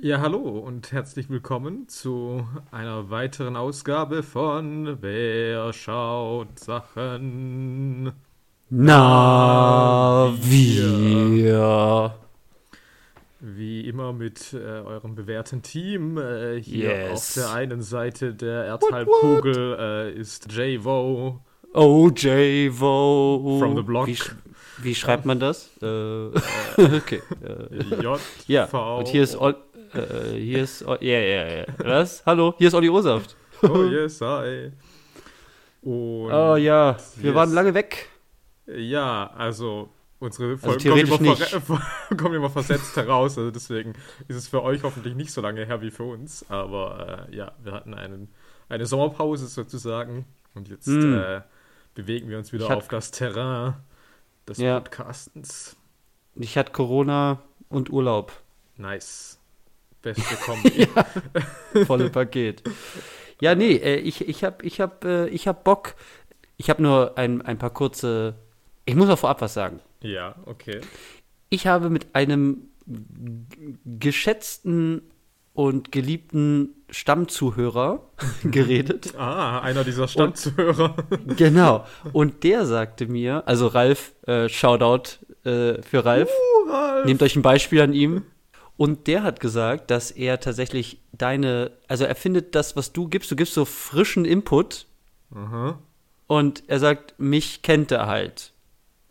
Ja, hallo und herzlich willkommen zu einer weiteren Ausgabe von Wer schaut Sachen? Na, wir. Wie immer mit äh, eurem bewährten Team. Äh, hier Yes. auf der einen Seite der Erdhalbkugel äh, ist J-Vo. OJ-Vo. From the block. Wie, sch- wie schreibt man das? Äh, okay. Äh, J ja, und hier ist, Ol äh, hier ist, ja, ja, ja. Was? Hallo, hier ist Olli Osaft. Oh, yes, hi. Und Oh ja, wir Yes. waren lange weg. Ja, also unsere Folgen theoretisch kommen, immer nicht. ver- kommen immer versetzt heraus. Also deswegen ist es für euch hoffentlich nicht so lange her wie für uns. Aber äh, ja, wir hatten einen, eine Sommerpause sozusagen. Und jetzt Hm. äh, bewegen wir uns wieder Ich auf das Terrain des Ja. Podcastens. Ich hatte Corona und Urlaub. Nice. Beste Kombi. Volle Paket. Ja, nee, äh, ich, ich hab, ich hab, äh, ich hab Bock. Ich habe nur ein, ein paar kurze. Ich muss mal vorab was sagen. ja, okay. Ich habe mit einem geschätzten und geliebten Stammzuhörer geredet. Ah, einer dieser Stammzuhörer. genau. Und der sagte mir, also Ralf, äh, Shoutout äh, für Ralf. Nehmt euch ein Beispiel an ihm. Und der hat gesagt, dass er tatsächlich deine, also er findet das, was du gibst, du gibst so frischen Input Aha. und er sagt, mich kennt er halt.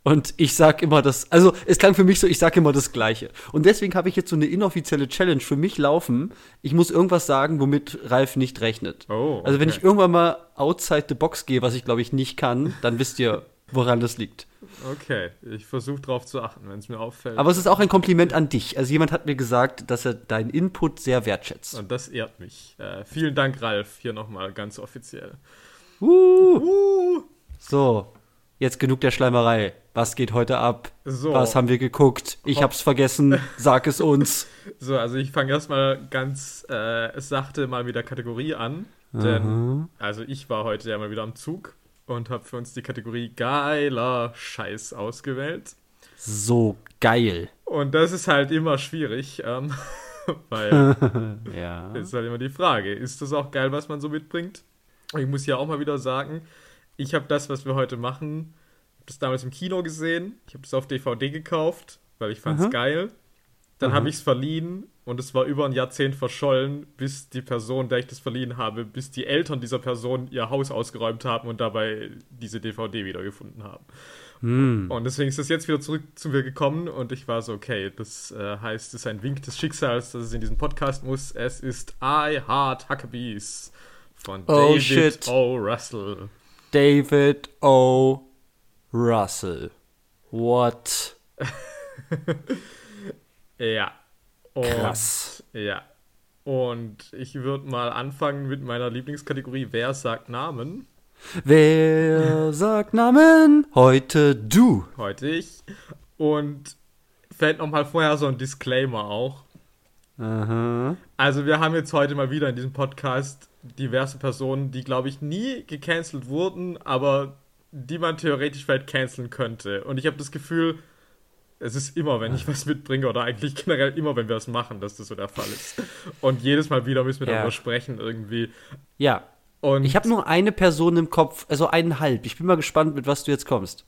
Und ich sag immer das, also es klang für mich so, ich sag immer das Gleiche. Und deswegen habe ich jetzt so eine inoffizielle Challenge für mich laufen. Ich muss irgendwas sagen, womit Ralf nicht rechnet. Oh, Also wenn okay. ich irgendwann mal outside the box gehe, was ich glaube ich nicht kann, dann wisst ihr, woran das liegt. Okay, ich versuche drauf zu achten, wenn es mir auffällt. Aber es ist auch ein Kompliment an dich. Also jemand hat mir gesagt, dass er deinen Input sehr wertschätzt. Und das ehrt mich. Äh, vielen Dank, Ralf, hier nochmal ganz offiziell. Uh. Uh, So, jetzt genug der Schleimerei. Was geht heute ab? So. Was haben wir geguckt? Ich hab's vergessen. Sag es uns. so, also ich fange erstmal ganz äh, sachte mal mit der Kategorie an. Denn, also ich war heute ja mal wieder am Zug und habe für uns die Kategorie geiler Scheiß ausgewählt. So geil. Und das ist halt immer schwierig, ähm, weil Ja. ist halt immer die Frage, ist das auch geil, was man so mitbringt? Ich muss ja auch mal wieder sagen, ich habe das, was wir heute machen, hab das damals im Kino gesehen. Ich habe das auf DVD gekauft, weil ich fand's Aha. geil. Dann habe ich es verliehen und es war über ein Jahrzehnt verschollen, bis die Person, der ich das verliehen habe, bis die Eltern dieser Person ihr Haus ausgeräumt haben und dabei diese DVD wiedergefunden haben. Hm. Und deswegen ist es jetzt wieder zurück zu mir gekommen und ich war so, okay, das äh, heißt, es ist ein Wink des Schicksals, dass es in diesen Podcast muss. Es ist I Heart Huckabees von Oh, David shit. O. Russell. David O. Russell. What? Ja. Und, Krass. Ja. Und ich würde mal anfangen mit meiner Lieblingskategorie Wer sagt Namen? Wer sagt Namen? Heute du. Heute ich. Und fällt nochmal vorher so ein Disclaimer auch. Aha. Also wir haben jetzt heute mal wieder in diesem Podcast diverse Personen, die, glaube ich, nie gecancelt wurden, aber die man theoretisch vielleicht canceln könnte. Und ich habe das Gefühl, es ist immer, wenn ich was mitbringe, oder eigentlich generell immer, wenn wir es machen, dass das so der Fall ist. Und jedes Mal wieder müssen wir Ja. darüber sprechen irgendwie. Ja. Und Ich habe nur eine Person im Kopf, also eineinhalb. Ich bin mal gespannt, mit was du jetzt kommst.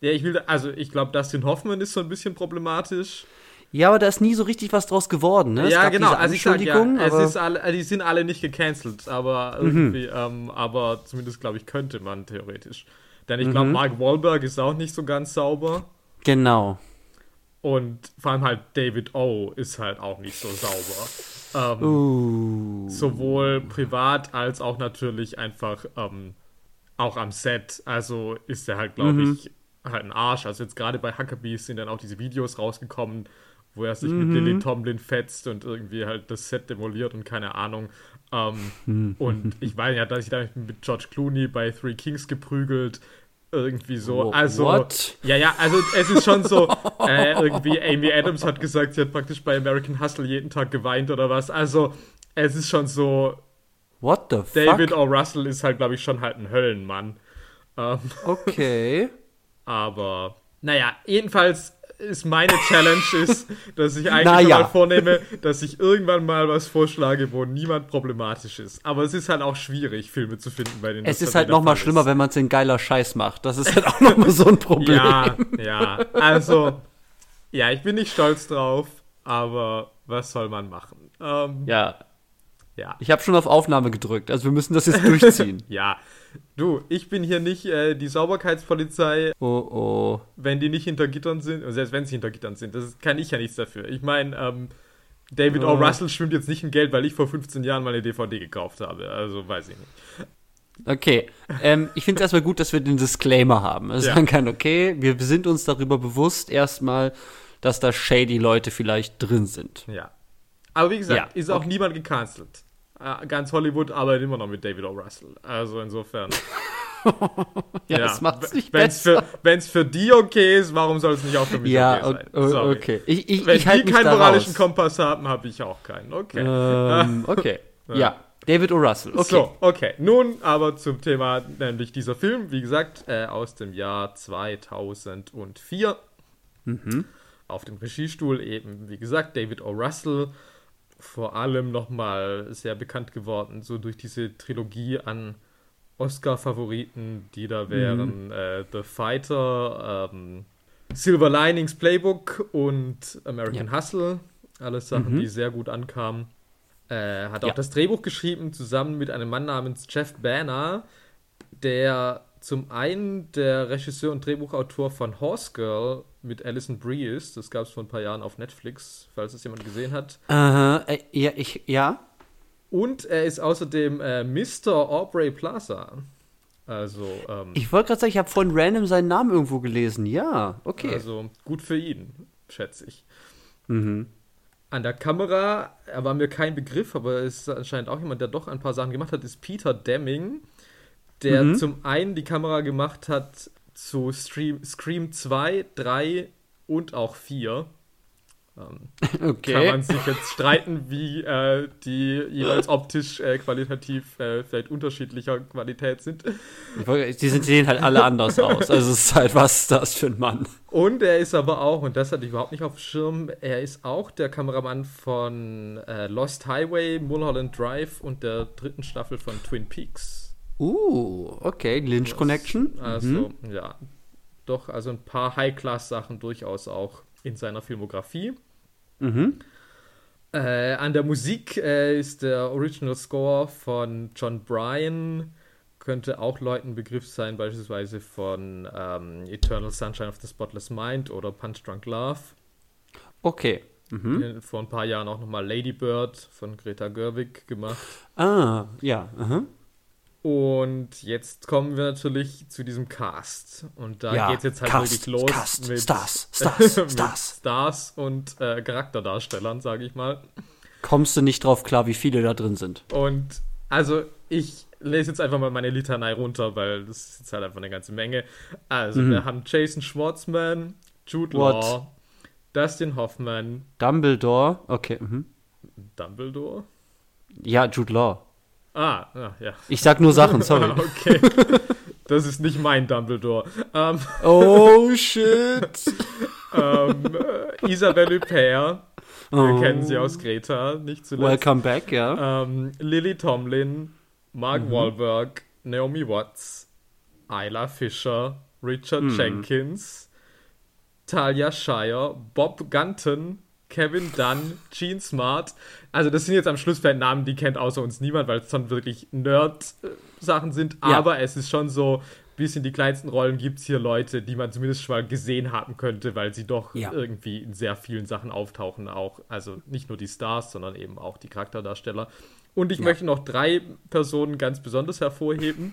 ja, ich will, also ich glaube, Dustin Hoffman ist so ein bisschen problematisch. Ja, aber da ist nie so richtig was draus geworden, ne? Es ja, genau. diese Also ich sag ja, es ist alle, die sind alle nicht gecancelt, aber irgendwie, ähm, aber zumindest glaube ich könnte man theoretisch. Denn ich glaube, Mark Wahlberg ist auch nicht so ganz sauber Genau. Und vor allem halt David O ist halt auch nicht so sauber. Ähm, Uh. Sowohl privat als auch natürlich einfach ähm, auch am Set. Also ist er halt, glaube ich, halt ein Arsch. Also jetzt gerade bei Huckabees sind dann auch diese Videos rausgekommen, wo er sich mit Lily Tomlin fetzt und irgendwie halt das Set demoliert und keine Ahnung. Ähm, und ich weiß ja, dass ich da mit George Clooney bei Three Kings geprügelt. Irgendwie so. Also. what? Ja, ja, also es ist schon so, äh, irgendwie Amy Adams hat gesagt, sie hat praktisch bei American Hustle jeden Tag geweint oder was. Also es ist schon so, What the David fuck? O. Russell ist halt, glaube ich, schon halt ein Höllenmann. Ähm, Okay. aber, naja, jedenfalls ist meine Challenge ist, dass ich eigentlich Naja. mal vornehme, dass ich irgendwann mal was vorschlage, wo niemand problematisch ist. Aber es ist halt auch schwierig, Filme zu finden, bei denen Es ist halt noch mal Fall schlimmer, ist. wenn man es in geiler Scheiß macht. Das ist halt auch noch mal so ein Problem. Ja, ja. Also, ja, ich bin nicht stolz drauf, aber was soll man machen? Ähm, ja. ja. Ich habe schon auf Aufnahme gedrückt, also wir müssen das jetzt durchziehen. Ja. Du, ich bin hier nicht äh, die Sauberkeitspolizei, oh oh. wenn die nicht hinter Gittern sind, und selbst wenn sie hinter Gittern sind, das kann ich ja nichts dafür. Ich meine, ähm, David O. Oh. Russell schwimmt jetzt nicht in Geld, weil ich vor 15 Jahren mal eine DVD gekauft habe. Also weiß ich nicht. Okay, ähm, ich finde es erstmal gut, dass wir den Disclaimer haben. Also Ja. sagen kann, okay, wir sind uns darüber bewusst erstmal, dass da shady Leute vielleicht drin sind. Ja. Aber wie gesagt, Ja, ist auch okay. niemand gecancelt. Ganz Hollywood arbeitet immer noch mit David O. Russell. Also insofern. Ja, das macht's nicht Wenn es besser. für, wenn's für die okay ist, warum soll es nicht auch für mich Ja, okay sein? Sorry. okay. Ich, ich, Wenn ich halte die keinen moralischen. Kompass haben, habe ich auch keinen. Okay. Ähm, okay. ja. David O. Russell. Okay. So, okay. Nun aber zum Thema, nämlich dieser Film, wie gesagt, äh, aus dem Jahr 2004. Mhm. Auf dem Regiestuhl eben, wie gesagt, David O. Russell. Vor allem nochmal sehr bekannt geworden, so durch diese Trilogie an Oscar-Favoriten, die da wären äh, The Fighter, ähm, Silver Linings Playbook und American Hustle. Alles Sachen, Mhm. die sehr gut ankamen. Äh, hat auch Ja. das Drehbuch geschrieben, zusammen mit einem Mann namens Jeff Banner, der zum einen der Regisseur und Drehbuchautor von Horse Girl mit Alison Brie ist. Das gab es vor ein paar Jahren auf Netflix, falls es jemand gesehen hat. Aha, äh, ja, ich, ja. Und er ist außerdem äh, Mr. Aubrey Plaza. Also, ähm, Ich wollte gerade sagen, ich habe vorhin random seinen Namen irgendwo gelesen. Ja, okay. also gut für ihn, schätze ich. mhm. An der Kamera, er war mir kein Begriff, aber es ist anscheinend auch jemand, der doch ein paar Sachen gemacht hat, ist Peter Deming, der Mhm. zum einen die Kamera gemacht hat zu Stream, Scream 2, 3 und auch 4. Ähm, Kann Okay. man sich jetzt streiten, wie äh, die jeweils optisch äh, qualitativ äh, vielleicht unterschiedlicher Qualität sind. Die sind- sehen halt alle anders aus. Also es ist halt, was ist das für ein Mann? Und er ist aber auch, und das hatte ich überhaupt nicht auf dem Schirm, er ist auch der Kameramann von äh, Lost Highway, Mulholland Drive und der dritten Staffel von Twin Peaks. Uh, okay. Lynch Connection. Also, Mhm. ja, doch, also ein paar High-Class-Sachen durchaus auch in seiner Filmografie. Mhm. Äh, an der Musik äh, ist der Original Score von John Bryan. Könnte auch Leuten Begriff sein, beispielsweise von ähm, Eternal Sunshine of the Spotless Mind oder Punch Drunk Love. Okay. Mhm. Äh, Vor ein paar Jahren auch nochmal Lady Bird von Greta Gerwig gemacht. Ah, ja. Aha. Und jetzt kommen wir natürlich zu diesem Cast. Und da Ja, geht's jetzt halt Cast, wirklich los Cast, mit Stars, Stars, mit Stars. Stars und äh, Charakterdarstellern, sage ich mal. Kommst du nicht drauf klar, wie viele da drin sind? Und also ich lese jetzt einfach mal meine Litanei runter, weil das ist jetzt halt einfach eine ganze Menge. Also Mhm. wir haben Jason Schwartzman, Jude What? Law, Dustin Hoffman, Dumbledore. Okay. Mhm. Dumbledore. Ja, Jude Law. Ah, ja, ja. Ich sag nur Sachen, sorry. Okay. Das ist nicht mein Dumbledore. Ähm, oh, shit. ähm, äh, Isabelle Huppert, wir Oh. kennen sie aus Greta, nicht zuletzt. Welcome back, ja. Ähm, Lily Tomlin, Mark Mhm. Wahlberg, Naomi Watts, Isla Fisher, Richard Mhm. Jenkins, Talia Shire, Bob Gunton, Kevin Dunn, Gene Smart. Also das sind jetzt am Schluss vielleicht Namen, die kennt außer uns niemand, weil es dann wirklich Nerd-Sachen sind. Ja. Aber es ist schon so, bis in die kleinsten Rollen gibt es hier Leute, die man zumindest schon mal gesehen haben könnte, weil sie doch Ja. irgendwie in sehr vielen Sachen auftauchen. Auch, also nicht nur die Stars, sondern eben auch die Charakterdarsteller. Und ich Ja. möchte noch drei Personen ganz besonders hervorheben,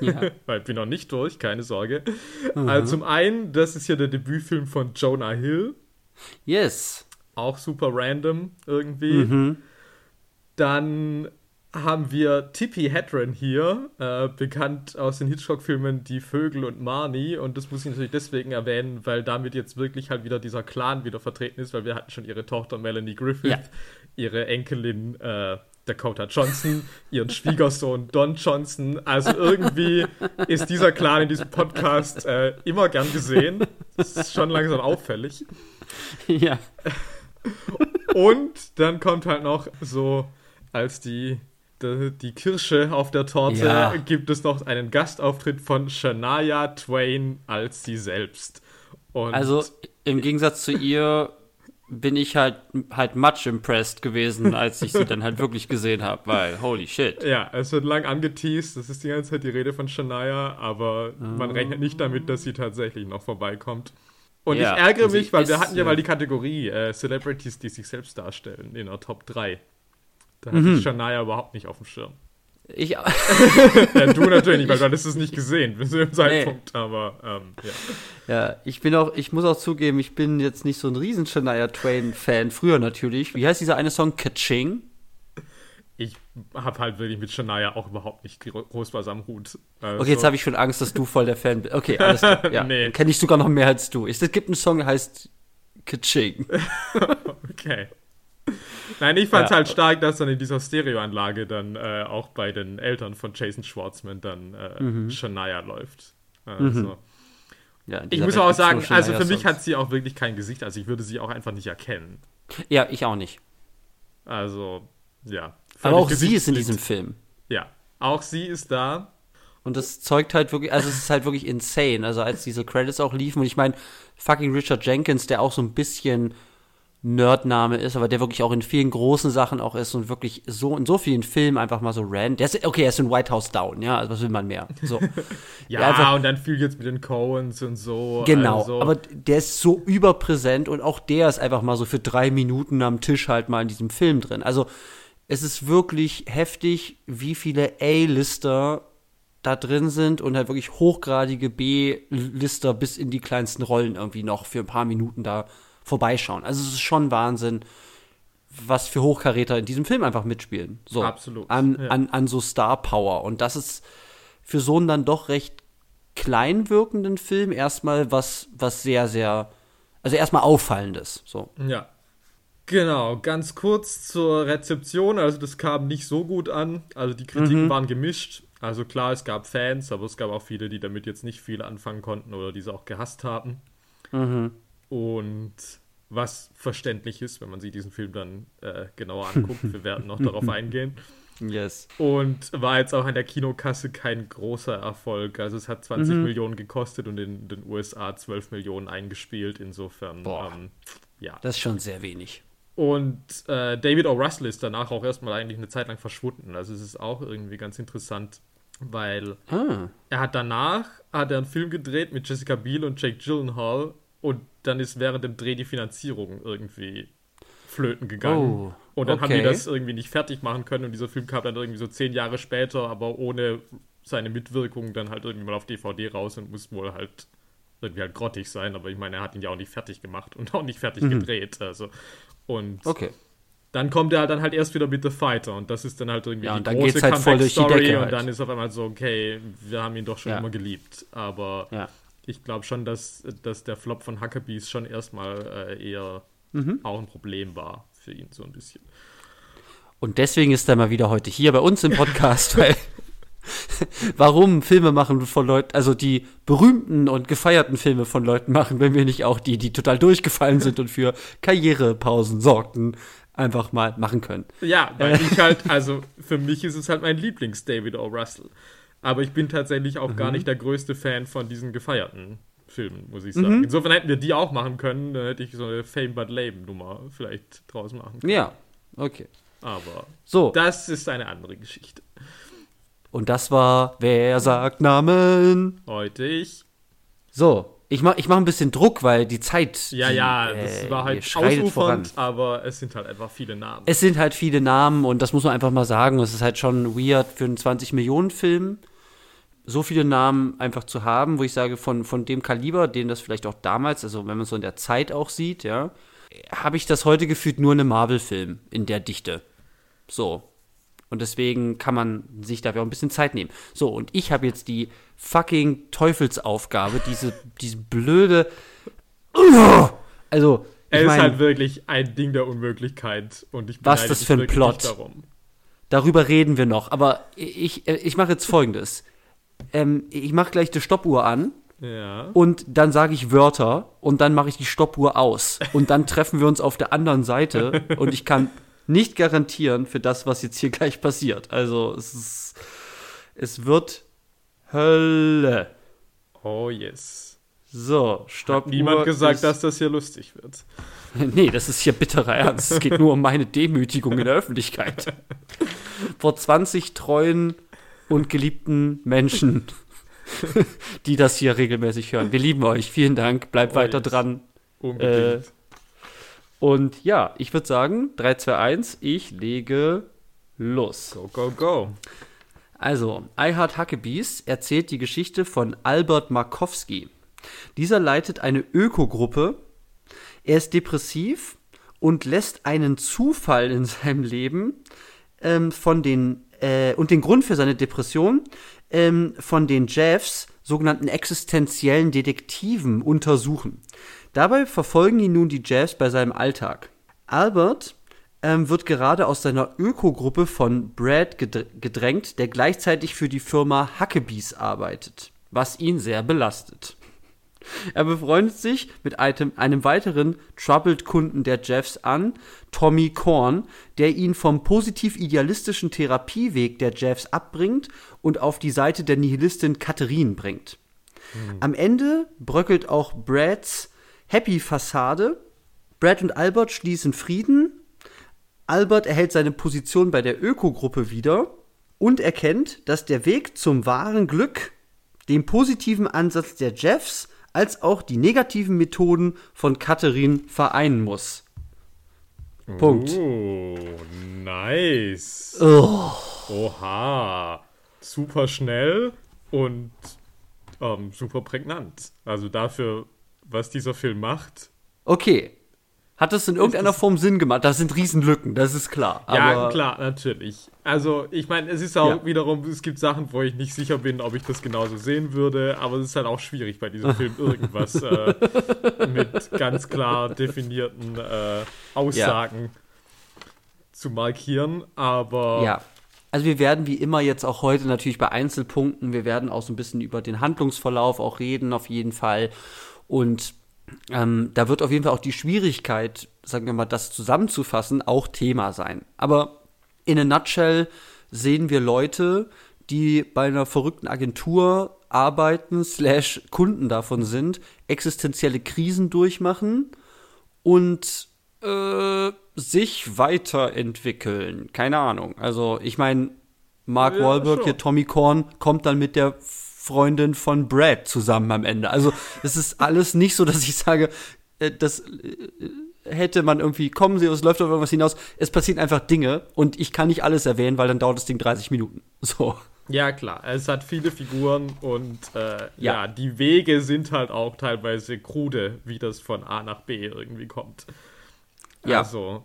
ja. weil ich bin noch nicht durch, keine Sorge. Also zum einen, das ist hier der Debütfilm von Jonah Hill, Yes. Auch super random irgendwie. Mhm. Dann haben wir Tippi Hedren hier, äh, bekannt aus den Hitchcock-Filmen Die Vögel und Marnie. Und das muss ich natürlich deswegen erwähnen, weil damit jetzt wirklich halt wieder dieser Clan wieder vertreten ist, weil wir hatten schon ihre Tochter Melanie Griffith, Ja. ihre Enkelin äh, Dakota Johnson, ihren Schwiegersohn Don Johnson. Also irgendwie ist dieser Clan in diesem Podcast äh, immer gern gesehen. Das ist schon langsam auffällig. Ja. Und dann kommt halt noch so als die, die, die Kirsche auf der Torte Ja. gibt es noch einen Gastauftritt von Shania Twain als sie selbst. Und Also im Gegensatz zu ihr bin ich halt halt much impressed gewesen, als ich sie dann halt wirklich gesehen habe, weil holy shit. ja, es wird lang angeteased, das ist die ganze Zeit die Rede von Shania, aber man rechnet nicht damit, dass sie tatsächlich noch vorbeikommt. Und Ja, ich ärgere mich, weil wir ist, hatten ja mal die Kategorie äh, Celebrities, die sich selbst darstellen in der Top 3. Da hatte Mhm. ich Shania überhaupt nicht auf dem Schirm. Ich Ja, du natürlich nicht, weil du hattest es nicht gesehen bis zu dem Zeitpunkt, aber ähm, ja. ja, ich bin auch ich muss auch zugeben, ich bin jetzt nicht so ein riesen Shania Twain Fan, früher natürlich. Wie heißt dieser eine Song Kaching? Ich habe halt wirklich mit Shania auch überhaupt nicht gro- groß was am Hut. Also, Okay, jetzt habe ich schon Angst, dass du voll der Fan bist. Okay, alles klar. Ja, Nee. kenne ich sogar noch mehr als du. Es gibt einen Song, der heißt Kaching. Okay. Nein, ich fand es Ja. halt stark, dass dann in dieser Stereoanlage dann äh, auch bei den Eltern von Jason Schwartzman dann äh, Mhm. Shania läuft. Also, Ja, in Ich muss auch sagen, also für mich hat sie auch wirklich kein Gesicht, also ich würde sie auch einfach nicht erkennen. Ja, ich auch nicht. Also, ja. Aber auch sie ist in diesem Film. Ja, auch sie ist da. Und das zeugt halt wirklich, also es ist halt wirklich insane. Also als diese Credits auch liefen und ich meine, fucking Richard Jenkins, der auch so ein bisschen Nerdname ist, aber der wirklich auch in vielen großen Sachen auch ist und wirklich so in so vielen Filmen einfach mal so random. Der ist, okay, er ist in White House Down, ja, also was will man mehr? So. Ja, Ja, einfach- und dann viel jetzt mit den Coens und so. Genau, also, aber der ist so überpräsent und auch der ist einfach mal so für drei Minuten am Tisch halt mal in diesem Film drin. Also es ist wirklich heftig, wie viele A-Lister da drin sind und halt wirklich hochgradige B-Lister bis in die kleinsten Rollen irgendwie noch für ein paar Minuten da vorbeischauen. Also es ist schon Wahnsinn, was für Hochkaräter in diesem Film einfach mitspielen. So, Absolut, An, ja. an, an so Star Power. Und das ist für so einen dann doch recht klein wirkenden Film erstmal was, was sehr, sehr, also erstmal auffallendes. So. Ja. Genau, ganz kurz zur Rezeption. Also, das kam nicht so gut an. Also, die Kritiken waren gemischt. Also, klar, es gab Fans, aber es gab auch viele, die damit jetzt nicht viel anfangen konnten oder diese auch gehasst haben. Und was verständlich ist, wenn man sich diesen Film dann äh, genauer anguckt. Wir werden noch darauf eingehen. Yes. Und war jetzt auch an der Kinokasse kein großer Erfolg. Also es hat 20 Millionen gekostet und in den USA 12 Millionen eingespielt. Insofern, Boah. ähm, ja. Das ist schon sehr wenig. Und äh, David O. Russell ist danach auch erstmal eigentlich eine Zeit lang verschwunden. Also es ist auch irgendwie ganz interessant, weil Ah. er hat danach hat er einen Film gedreht mit Jessica Biel und Jake Gyllenhaal und dann ist während dem Dreh die Finanzierung irgendwie flöten gegangen. Oh, und dann haben die okay. das irgendwie nicht fertig machen können und dieser Film kam dann irgendwie so zehn Jahre später, aber ohne seine Mitwirkung dann halt irgendwie mal auf DVD raus und muss wohl halt irgendwie halt grottig sein. Aber ich meine, er hat ihn ja auch nicht fertig gemacht und auch nicht fertig gedreht. Also und. Okay. dann kommt er dann halt erst wieder mit The Fighter und das ist dann halt irgendwie Ja, die dann große halt voll durch die Comeback-Story und halt. dann ist auf einmal so, okay, wir haben ihn doch schon Ja. immer geliebt. Aber Ja. ich glaube schon, dass, dass der Flop von Huckabees schon erstmal äh, eher Mhm. auch ein Problem war für ihn so ein bisschen. Und deswegen ist er mal wieder heute hier bei uns im Podcast, weil warum Filme machen von Leuten, also die berühmten und gefeierten Filme von Leuten machen, wenn wir nicht auch die, die total durchgefallen sind und für Karrierepausen sorgten, einfach mal machen können. Ja, weil ich halt, also für mich ist es halt mein Lieblings-David O. Russell. Aber ich bin tatsächlich auch Mhm. gar nicht der größte Fan von diesen gefeierten Filmen, muss ich Mhm. sagen. Insofern hätten wir die auch machen können, dann hätte ich so eine Fame but Lame Nummer vielleicht draus machen können. Ja, okay. Aber So, das ist eine andere Geschichte. Und das war Wer sagt Namen? Heute ich. So, ich mach, ich mach ein bisschen Druck, weil die Zeit. Ja, die, ja, äh, das war die halt schreitet voran. ausufernd, aber es sind halt einfach viele Namen. Es sind halt viele Namen und das muss man einfach mal sagen. Es ist halt schon weird für einen 20-Millionen-Film so viele Namen einfach zu haben, wo ich sage, von, von dem Kaliber, den das vielleicht auch damals, also wenn man es so in der Zeit auch sieht, ja, habe ich das heute gefühlt nur in einem Marvel-Film in der Dichte. So. Und deswegen kann man sich dafür auch ein bisschen Zeit nehmen. So, und ich habe jetzt die fucking Teufelsaufgabe, diese, diese blöde. Also, er ist mein, halt wirklich ein Ding der Unmöglichkeit und ich Was das für ein Plot? Darum. Darüber reden wir noch. Aber ich, ich mache jetzt folgendes. Ähm, ich mache gleich die Stoppuhr an Ja. Und dann sage ich Wörter und dann mache ich die Stoppuhr aus. Und dann treffen wir uns auf der anderen Seite und ich kann nicht garantieren für das, was jetzt hier gleich passiert. Also es, ist, es wird Hölle. Oh yes. So, Stoppuhr. Hat niemand gesagt, dass das hier lustig wird. Nee, das ist hier bitterer Ernst. Es geht nur um meine Demütigung in der Öffentlichkeit. Vor 20 treuen und geliebten Menschen, die das hier regelmäßig hören. Wir lieben euch. Vielen Dank. Bleibt Oh, weiter yes. dran. Unbedingt. Und ja, ich würde sagen, 3, 2, 1, ich lege los. go, go, go. Also, I Heart Huckabees erzählt die Geschichte von Albert Markowski. Dieser leitet eine Ökogruppe. Er ist depressiv und lässt einen Zufall in seinem Leben ähm, von den äh, und den Grund für seine Depression ähm, von den Jeffs, sogenannten existenziellen Detektiven, untersuchen. Dabei verfolgen ihn nun die Jeffs bei seinem Alltag. Albert ähm, wird gerade aus seiner Ökogruppe von Brad gedr- gedrängt, der gleichzeitig für die Firma Huckabees arbeitet, was ihn sehr belastet. Er befreundet sich mit einem, weiteren Troubled-Kunden der Jeffs an, Tommy Korn, der ihn vom positiv-idealistischen Therapieweg der Jeffs abbringt und auf die Seite der Nihilistin Catherine bringt. Am Ende bröckelt auch Brads Happy-Fassade. Brad und Albert schließen Frieden. Albert erhält seine Position bei der Ökogruppe wieder und erkennt, dass der Weg zum wahren Glück den positiven Ansatz der Jeffs als auch die negativen Methoden von Catherine vereinen muss. Punkt. Oh, nice. Oh. Oha. Super schnell und ähm, super prägnant. Also dafür, was dieser Film macht. Okay. Hat das in irgendeiner das- Form Sinn gemacht? Das sind Riesenlücken, das ist klar. Ja, klar, natürlich. Also, ich meine, es ist auch Ja. wiederum, es gibt Sachen, wo ich nicht sicher bin, ob ich das genauso sehen würde, aber es ist halt auch schwierig bei diesem Film irgendwas äh, mit ganz klar definierten äh, Aussagen zu markieren. Aber Ja. Also wir werden wie immer jetzt auch heute natürlich bei Einzelpunkten, wir werden auch so ein bisschen über den Handlungsverlauf auch reden, auf jeden Fall. Und ähm, da wird auf jeden Fall auch die Schwierigkeit, sagen wir mal, das zusammenzufassen, auch Thema sein. Aber in a nutshell sehen wir Leute, die bei einer verrückten Agentur arbeiten, slash Kunden davon sind, existenzielle Krisen durchmachen und äh, sich weiterentwickeln. Keine Ahnung. Also, ich meine, Mark Ja, Wahlberg, schon. hier Tommy Korn, kommt dann mit der Freundin von Brad zusammen am Ende. Also, es ist alles nicht so, dass ich sage, äh, das äh, hätte man irgendwie kommen sie, es läuft auf irgendwas hinaus. Es passieren einfach Dinge und ich kann nicht alles erwähnen, weil dann dauert das Ding 30 Minuten. So. ja, klar, es hat viele Figuren und äh, ja. Ja. die Wege sind halt auch teilweise krude, wie das von A nach B irgendwie kommt. Ja. Also,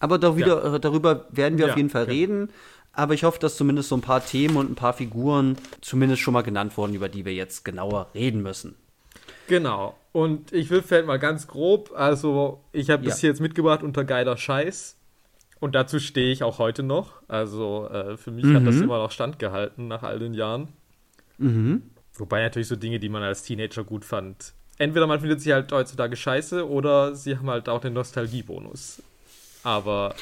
Aber darüber, äh, darüber werden wir Ja, auf jeden Fall genau. reden. Aber ich hoffe, dass zumindest so ein paar Themen und ein paar Figuren zumindest schon mal genannt wurden, über die wir jetzt genauer reden müssen. Genau. Und ich will vielleicht mal ganz grob, also ich habe das Ja. hier jetzt mitgebracht unter geiler Scheiß. Und dazu stehe ich auch heute noch. Also äh, für mich hat das immer noch standgehalten nach all den Jahren. Wobei natürlich so Dinge, die man als Teenager gut fand. Entweder man findet sie halt heutzutage scheiße oder sie haben halt auch den Nostalgiebonus. Aber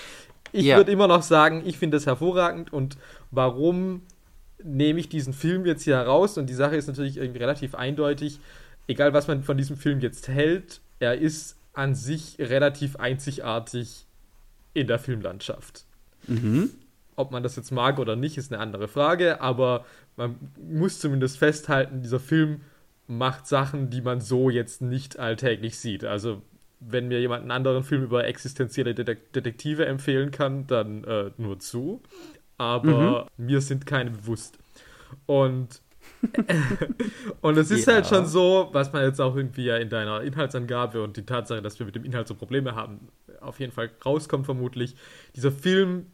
ich Ja. würde immer noch sagen, ich finde das hervorragend und warum nehme ich diesen Film jetzt hier heraus? Und die Sache ist natürlich irgendwie relativ eindeutig. Egal, was man von diesem Film jetzt hält, er ist an sich relativ einzigartig in der Filmlandschaft. Ob man das jetzt mag oder nicht, ist eine andere Frage, aber man muss zumindest festhalten, dieser Film macht Sachen, die man so jetzt nicht alltäglich sieht. Also, wenn mir jemand einen anderen Film über existenzielle Detek Detektive empfehlen kann, dann äh, nur zu. Aber mir sind keine bewusst. Und, und es ist Ja. halt schon so, was man jetzt auch irgendwie ja in deiner Inhaltsangabe und die Tatsache, dass wir mit dem Inhalt so Probleme haben, auf jeden Fall rauskommt vermutlich. Dieser Film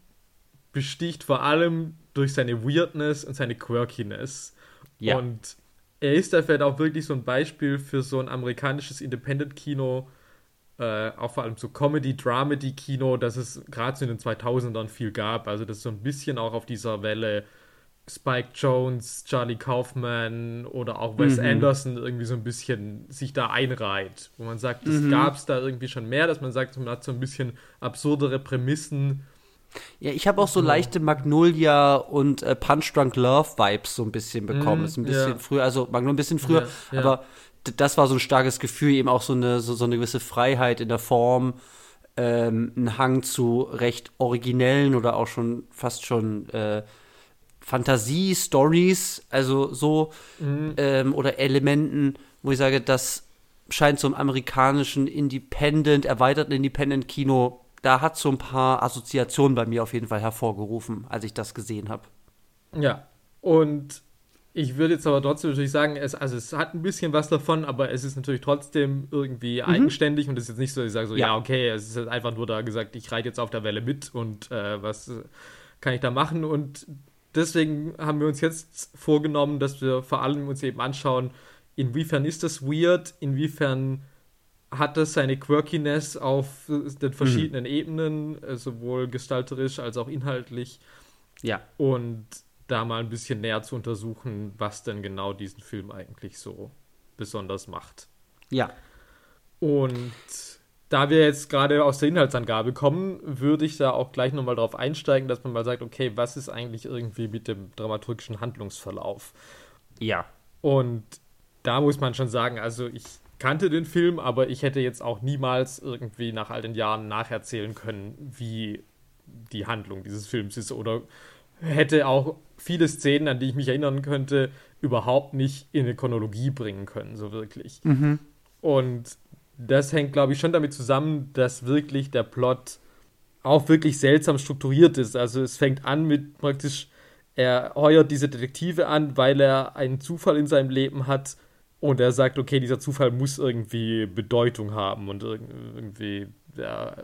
besticht vor allem durch seine Weirdness und seine Quirkiness. Ja. Und er ist da vielleicht auch wirklich so ein Beispiel für so ein amerikanisches Independent-Kino, äh, auch vor allem so Comedy-Dramedy-Kino, das es gerade so in den 2000ern viel gab. Also das so ein bisschen auch auf dieser Welle Spike Jones, Charlie Kaufman oder auch Wes mhm. Anderson irgendwie so ein bisschen sich da einreiht. Wo man sagt, das mhm. gab es da irgendwie schon mehr, dass man sagt, man hat so ein bisschen absurdere Prämissen. Ja, ich habe auch so leichte Magnolia und äh, Punch Drunk Love Vibes so ein bisschen bekommen. Mm, ist ein bisschen ja. früher, also Magnolia ein bisschen früher, ja, ja. aber das war so ein starkes Gefühl, eben auch so eine, so, so eine gewisse Freiheit in der Form, ähm, ein Hang zu recht originellen oder auch schon fast schon äh, Fantasie-Stories, also so, mhm. ähm, oder Elementen, wo ich sage, das scheint so im amerikanischen Independent, erweiterten Independent-Kino, da hat so ein paar Assoziationen bei mir auf jeden Fall hervorgerufen, als ich das gesehen habe. Ja, und ich würde jetzt aber trotzdem natürlich sagen, es, also es hat ein bisschen was davon, aber es ist natürlich trotzdem irgendwie mhm. eigenständig und es ist jetzt nicht so, ich sage so, ja. ja, okay, es ist einfach nur da gesagt, ich reite jetzt auf der Welle mit und äh, was kann ich da machen und deswegen haben wir uns jetzt vorgenommen, dass wir vor allem uns eben anschauen, inwiefern ist das weird, inwiefern hat das seine Quirkiness auf den verschiedenen mhm. Ebenen, äh, sowohl gestalterisch als auch inhaltlich. Ja. Und da mal ein bisschen näher zu untersuchen, was denn genau diesen Film eigentlich so besonders macht. Ja. Und da wir jetzt gerade aus der Inhaltsangabe kommen, würde ich da auch gleich nochmal drauf einsteigen, dass man mal sagt, okay, was ist eigentlich irgendwie mit dem dramaturgischen Handlungsverlauf? Ja. Und da muss man schon sagen, also ich kannte den Film, aber ich hätte jetzt auch niemals irgendwie nach all den Jahren nacherzählen können, wie die Handlung dieses Films ist oder hätte auch viele Szenen, an die ich mich erinnern könnte, überhaupt nicht in eine Chronologie bringen können, so wirklich. Mhm. Und das hängt, glaube ich, schon damit zusammen, dass wirklich der Plot auch wirklich seltsam strukturiert ist. Also es fängt an mit praktisch, er heuert diese Detektive an, weil er einen Zufall in seinem Leben hat und er sagt, okay, dieser Zufall muss irgendwie Bedeutung haben und irgendwie, ja,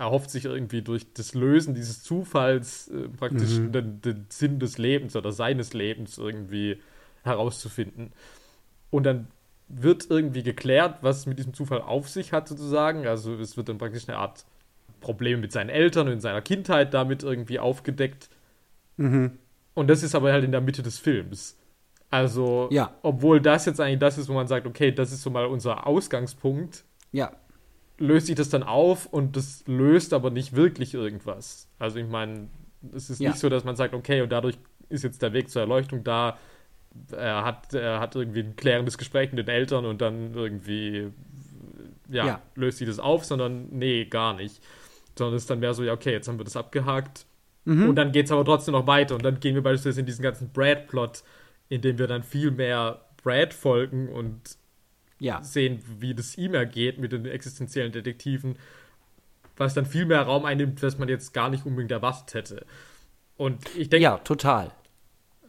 er hofft sich irgendwie durch das Lösen dieses Zufalls äh, praktisch mhm. den, den Sinn des Lebens oder seines Lebens irgendwie herauszufinden. Und dann wird irgendwie geklärt, was mit diesem Zufall auf sich hat, sozusagen. Also es wird dann praktisch eine Art Probleme mit seinen Eltern und in seiner Kindheit damit irgendwie aufgedeckt. Mhm. Und das ist aber halt in der Mitte des Films. Also, ja. obwohl das jetzt eigentlich das ist, wo man sagt, okay, das ist so mal unser Ausgangspunkt. Ja. Löst sich das dann auf und das löst aber nicht wirklich irgendwas. Also, ich meine, es ist ja. nicht so, dass man sagt, okay, und dadurch ist jetzt der Weg zur Erleuchtung da, er hat, er hat irgendwie ein klärendes Gespräch mit den Eltern und dann irgendwie, ja, ja. löst sie das auf, sondern nee, gar nicht. Sondern es ist dann mehr so, ja, okay, jetzt haben wir das abgehakt. Mhm. Und dann geht es aber trotzdem noch weiter. Und dann gehen wir beispielsweise in diesen ganzen Brad-Plot, in dem wir dann viel mehr Brad folgen und ja. sehen, wie das ihm ergeht mit den existenziellen Detektiven, was dann viel mehr Raum einnimmt, was man jetzt gar nicht unbedingt erwartet hätte. Und ich denke. Ja, total.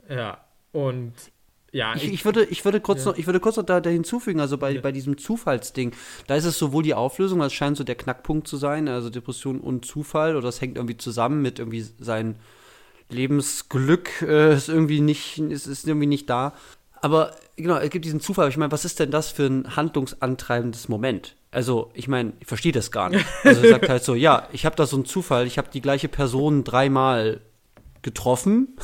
Ja, und ja, ich, ich, würde, ich würde kurz ja. noch, ich würde kurz noch da, da hinzufügen, also bei, ja. bei diesem Zufallsding, da ist es sowohl die Auflösung, das scheint so der Knackpunkt zu sein, also Depression und Zufall, oder das hängt irgendwie zusammen mit irgendwie sein Lebensglück äh, ist irgendwie nicht, ist, ist irgendwie nicht da. Aber genau, es gibt diesen Zufall. Ich meine, was ist denn das für ein handlungsantreibendes Moment? Also, ich meine, ich verstehe das gar nicht. Also, er sagt halt so, ja, ich habe da so einen Zufall, ich habe die gleiche Person dreimal getroffen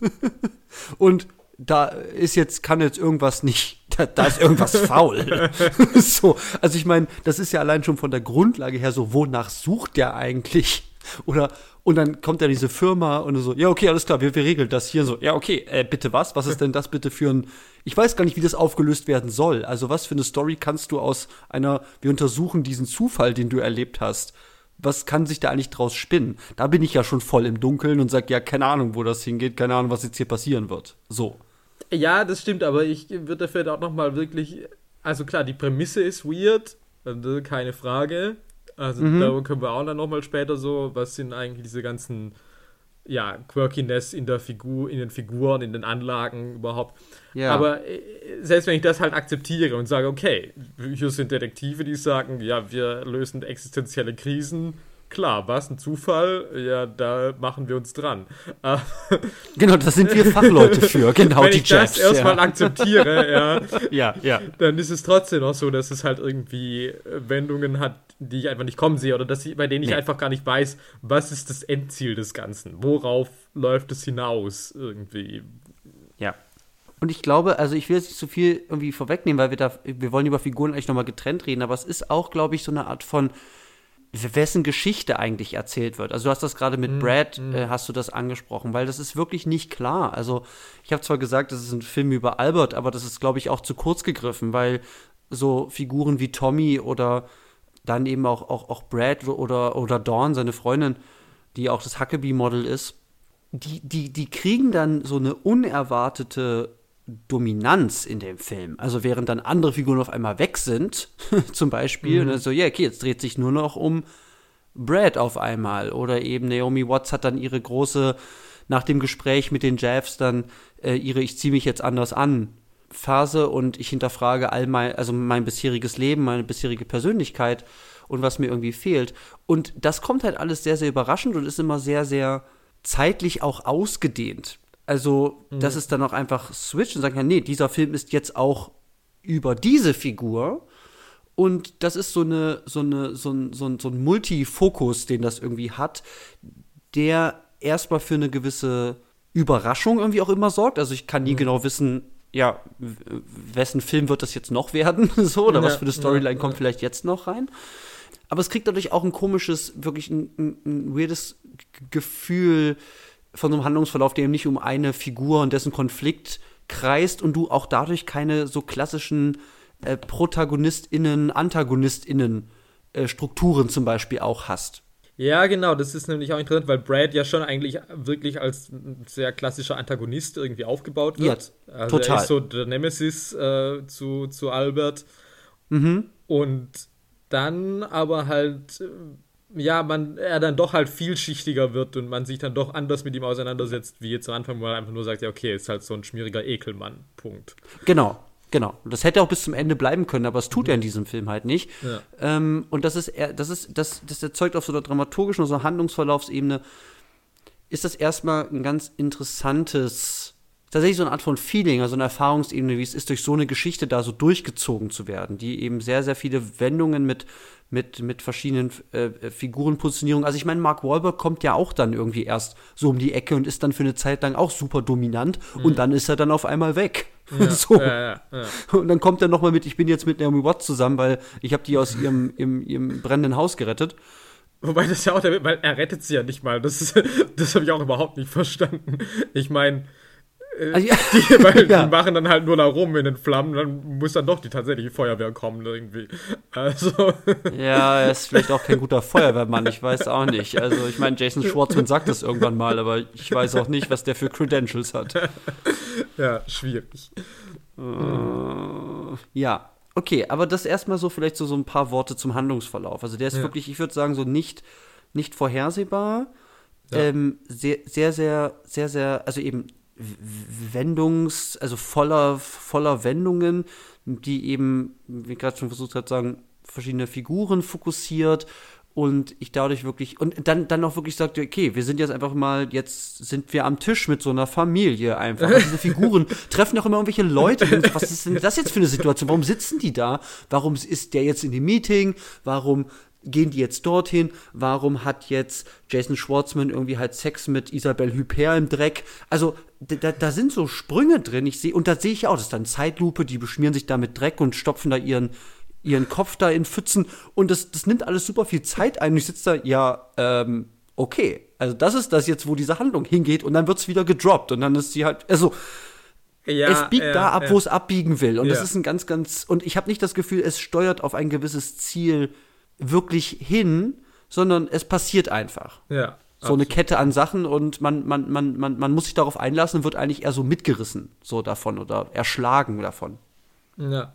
und da ist jetzt, kann jetzt irgendwas nicht, da, da ist irgendwas faul. so, also ich meine, das ist ja allein schon von der Grundlage her so, wonach sucht der eigentlich? Oder, und dann kommt ja diese Firma und so, ja, okay, alles klar, wir, wir regeln das hier so. Ja, okay, äh, bitte was? Was ist denn das bitte für ein, ich weiß gar nicht, wie das aufgelöst werden soll. Also was für eine Story kannst du aus einer, wir untersuchen diesen Zufall, den du erlebt hast, was kann sich da eigentlich draus spinnen? Da bin ich ja schon voll im Dunkeln und sag, ja, keine Ahnung, wo das hingeht, keine Ahnung, was jetzt hier passieren wird. So. Ja, das stimmt, aber ich würde dafür auch noch mal wirklich, also klar, die Prämisse ist weird, also keine Frage. Also mhm. da können wir auch dann noch mal später so, was sind eigentlich diese ganzen ja, Quirkiness in der Figur, in den Figuren, in den Anlagen überhaupt. Ja. Aber äh, selbst wenn ich das halt akzeptiere und sage, okay, hier sind Detektive, die sagen, ja, wir lösen existenzielle Krisen klar, was ein Zufall, ja, da machen wir uns dran. Äh, genau, da sind wir Fachleute für, genau Wenn die ich das Jeffs, erstmal ja. akzeptiere, ja, ja, ja. dann ist es trotzdem noch so, dass es halt irgendwie Wendungen hat, die ich einfach nicht kommen sehe oder dass ich, bei denen ich Nee. einfach gar nicht weiß, was ist das Endziel des Ganzen? Worauf läuft es hinaus irgendwie? Ja. Und ich glaube, also ich will jetzt nicht zu viel irgendwie vorwegnehmen, weil wir da, wir wollen über Figuren eigentlich nochmal getrennt reden, aber es ist auch, glaube ich, so eine Art von, wessen Geschichte eigentlich erzählt wird. Also du hast das gerade mit Brad, äh, hast du das angesprochen, weil das ist wirklich nicht klar. Also ich habe zwar gesagt, das ist ein Film über Albert, aber das ist, glaube ich, auch zu kurz gegriffen, weil so Figuren wie Tommy oder dann eben auch, auch, auch Brad oder, oder Dawn, seine Freundin, die auch das Huckabee-Model ist, die, die, die kriegen dann so eine unerwartete Dominanz in dem Film. Also während dann andere Figuren auf einmal weg sind, zum Beispiel, und dann so, ja, okay, jetzt dreht sich nur noch um Brad auf einmal. Oder eben Naomi Watts hat dann ihre große, nach dem Gespräch mit den Javs dann äh, ihre Ich ziehe mich jetzt anders an Phase und ich hinterfrage all mein, also mein bisheriges Leben, meine bisherige Persönlichkeit und was mir irgendwie fehlt. Und das kommt halt alles sehr, sehr überraschend und ist immer sehr, sehr zeitlich auch ausgedehnt. Also, dass es dann auch einfach switcht und sagen kann, nee, dieser Film ist jetzt auch über diese Figur. Und das ist so eine, so eine, so ein, so ein, so ein Multifokus, den das irgendwie hat, der erstmal für eine gewisse Überraschung irgendwie auch immer sorgt. Also ich kann nie genau wissen, ja, wessen Film wird das jetzt noch werden, so, oder was Ja, für eine Storyline ja, kommt ja. vielleicht jetzt noch rein. Aber es kriegt dadurch auch ein komisches, wirklich ein, ein, ein weirdes Gefühl von so einem Handlungsverlauf, der eben nicht um eine Figur und dessen Konflikt kreist und du auch dadurch keine so klassischen äh, ProtagonistInnen, AntagonistInnen äh, Strukturen zum Beispiel auch hast. Ja, genau, das ist nämlich auch interessant, weil Brad ja schon eigentlich wirklich als sehr klassischer Antagonist irgendwie aufgebaut wird. also total. Er ist so der Nemesis äh, zu, zu Albert. Und dann aber halt, äh, ja, man, er dann doch halt vielschichtiger wird und man sich dann doch anders mit ihm auseinandersetzt, wie jetzt am Anfang, wo man einfach nur sagt, ja, okay, ist halt so ein schmieriger Ekelmann. Punkt. Genau, genau. Das hätte auch bis zum Ende bleiben können, aber es tut er in diesem Film halt nicht. Ja. Ähm, und das ist, das ist, das, das erzeugt auf so einer dramaturgischen, so einer Handlungsverlaufsebene, ist das erstmal ein ganz interessantes, tatsächlich so eine Art von Feeling, also eine Erfahrungsebene, wie es ist, durch so eine Geschichte da so durchgezogen zu werden, die eben sehr, sehr viele Wendungen mit, mit, mit verschiedenen äh, Figurenpositionierungen. Also ich meine, Mark Wahlberg kommt ja auch dann irgendwie erst so um die Ecke und ist dann für eine Zeit lang auch super dominant und dann ist er dann auf einmal weg. so. Ja, ja, ja. Und dann kommt er nochmal mit, ich bin jetzt mit Naomi Watts zusammen, weil ich habe die aus ihrem, ihrem, ihrem brennenden Haus gerettet. Wobei das ja auch damit, weil er rettet sie ja nicht mal. Das, ist- das habe ich auch überhaupt nicht verstanden. Ich meine, Also, ja, die, weil Ja. die machen dann halt nur da rum in den Flammen, dann muss dann doch die tatsächliche Feuerwehr kommen irgendwie. Also, ja, er ist vielleicht auch kein guter Feuerwehrmann, ich weiß auch nicht. Also ich meine, Jason Schwartzman sagt das irgendwann mal, aber ich weiß auch nicht, was der für Credentials hat. ja, schwierig. Äh, ja, okay, aber das erstmal so vielleicht so, so ein paar Worte zum Handlungsverlauf. Also der ist Ja. wirklich, ich würde sagen, so nicht, nicht vorhersehbar. Ja. Ähm, sehr, sehr, sehr, sehr, sehr, also eben Wendungs-, also voller, voller Wendungen, die eben, wie ich gerade schon versucht habe zu sagen, verschiedene Figuren fokussiert und ich dadurch wirklich, und dann, dann auch wirklich sagte, okay, wir sind jetzt einfach mal, jetzt sind wir am Tisch mit so einer Familie einfach. Und diese Figuren treffen auch immer irgendwelche Leute. Und was ist denn das jetzt für eine Situation? Warum sitzen die da? Warum ist der jetzt in dem Meeting? Warum gehen die jetzt dorthin? Warum hat jetzt Jason Schwartzman irgendwie halt Sex mit Isabelle Huppert im Dreck? Also, da, da sind so Sprünge drin. Ich sehe, und da sehe ich auch, das ist dann Zeitlupe, die beschmieren sich da mit Dreck und stopfen da ihren, ihren Kopf da in Pfützen. Und das, das nimmt alles super viel Zeit ein. Und ich sitze da, ja, ähm, okay. Also, das ist das jetzt, wo diese Handlung hingeht. Und dann wird's wieder gedroppt. Und dann ist sie halt, also, Ja, es biegt ja, da ab, ja. wo es abbiegen will. Und das ist ein ganz, ganz. Und ich habe nicht das Gefühl, es steuert auf ein gewisses Ziel wirklich hin, sondern es passiert einfach. Ja. So eine Kette an Sachen und man, man, man, man, man muss sich darauf einlassen und wird eigentlich eher so mitgerissen, so davon oder erschlagen davon. Ja.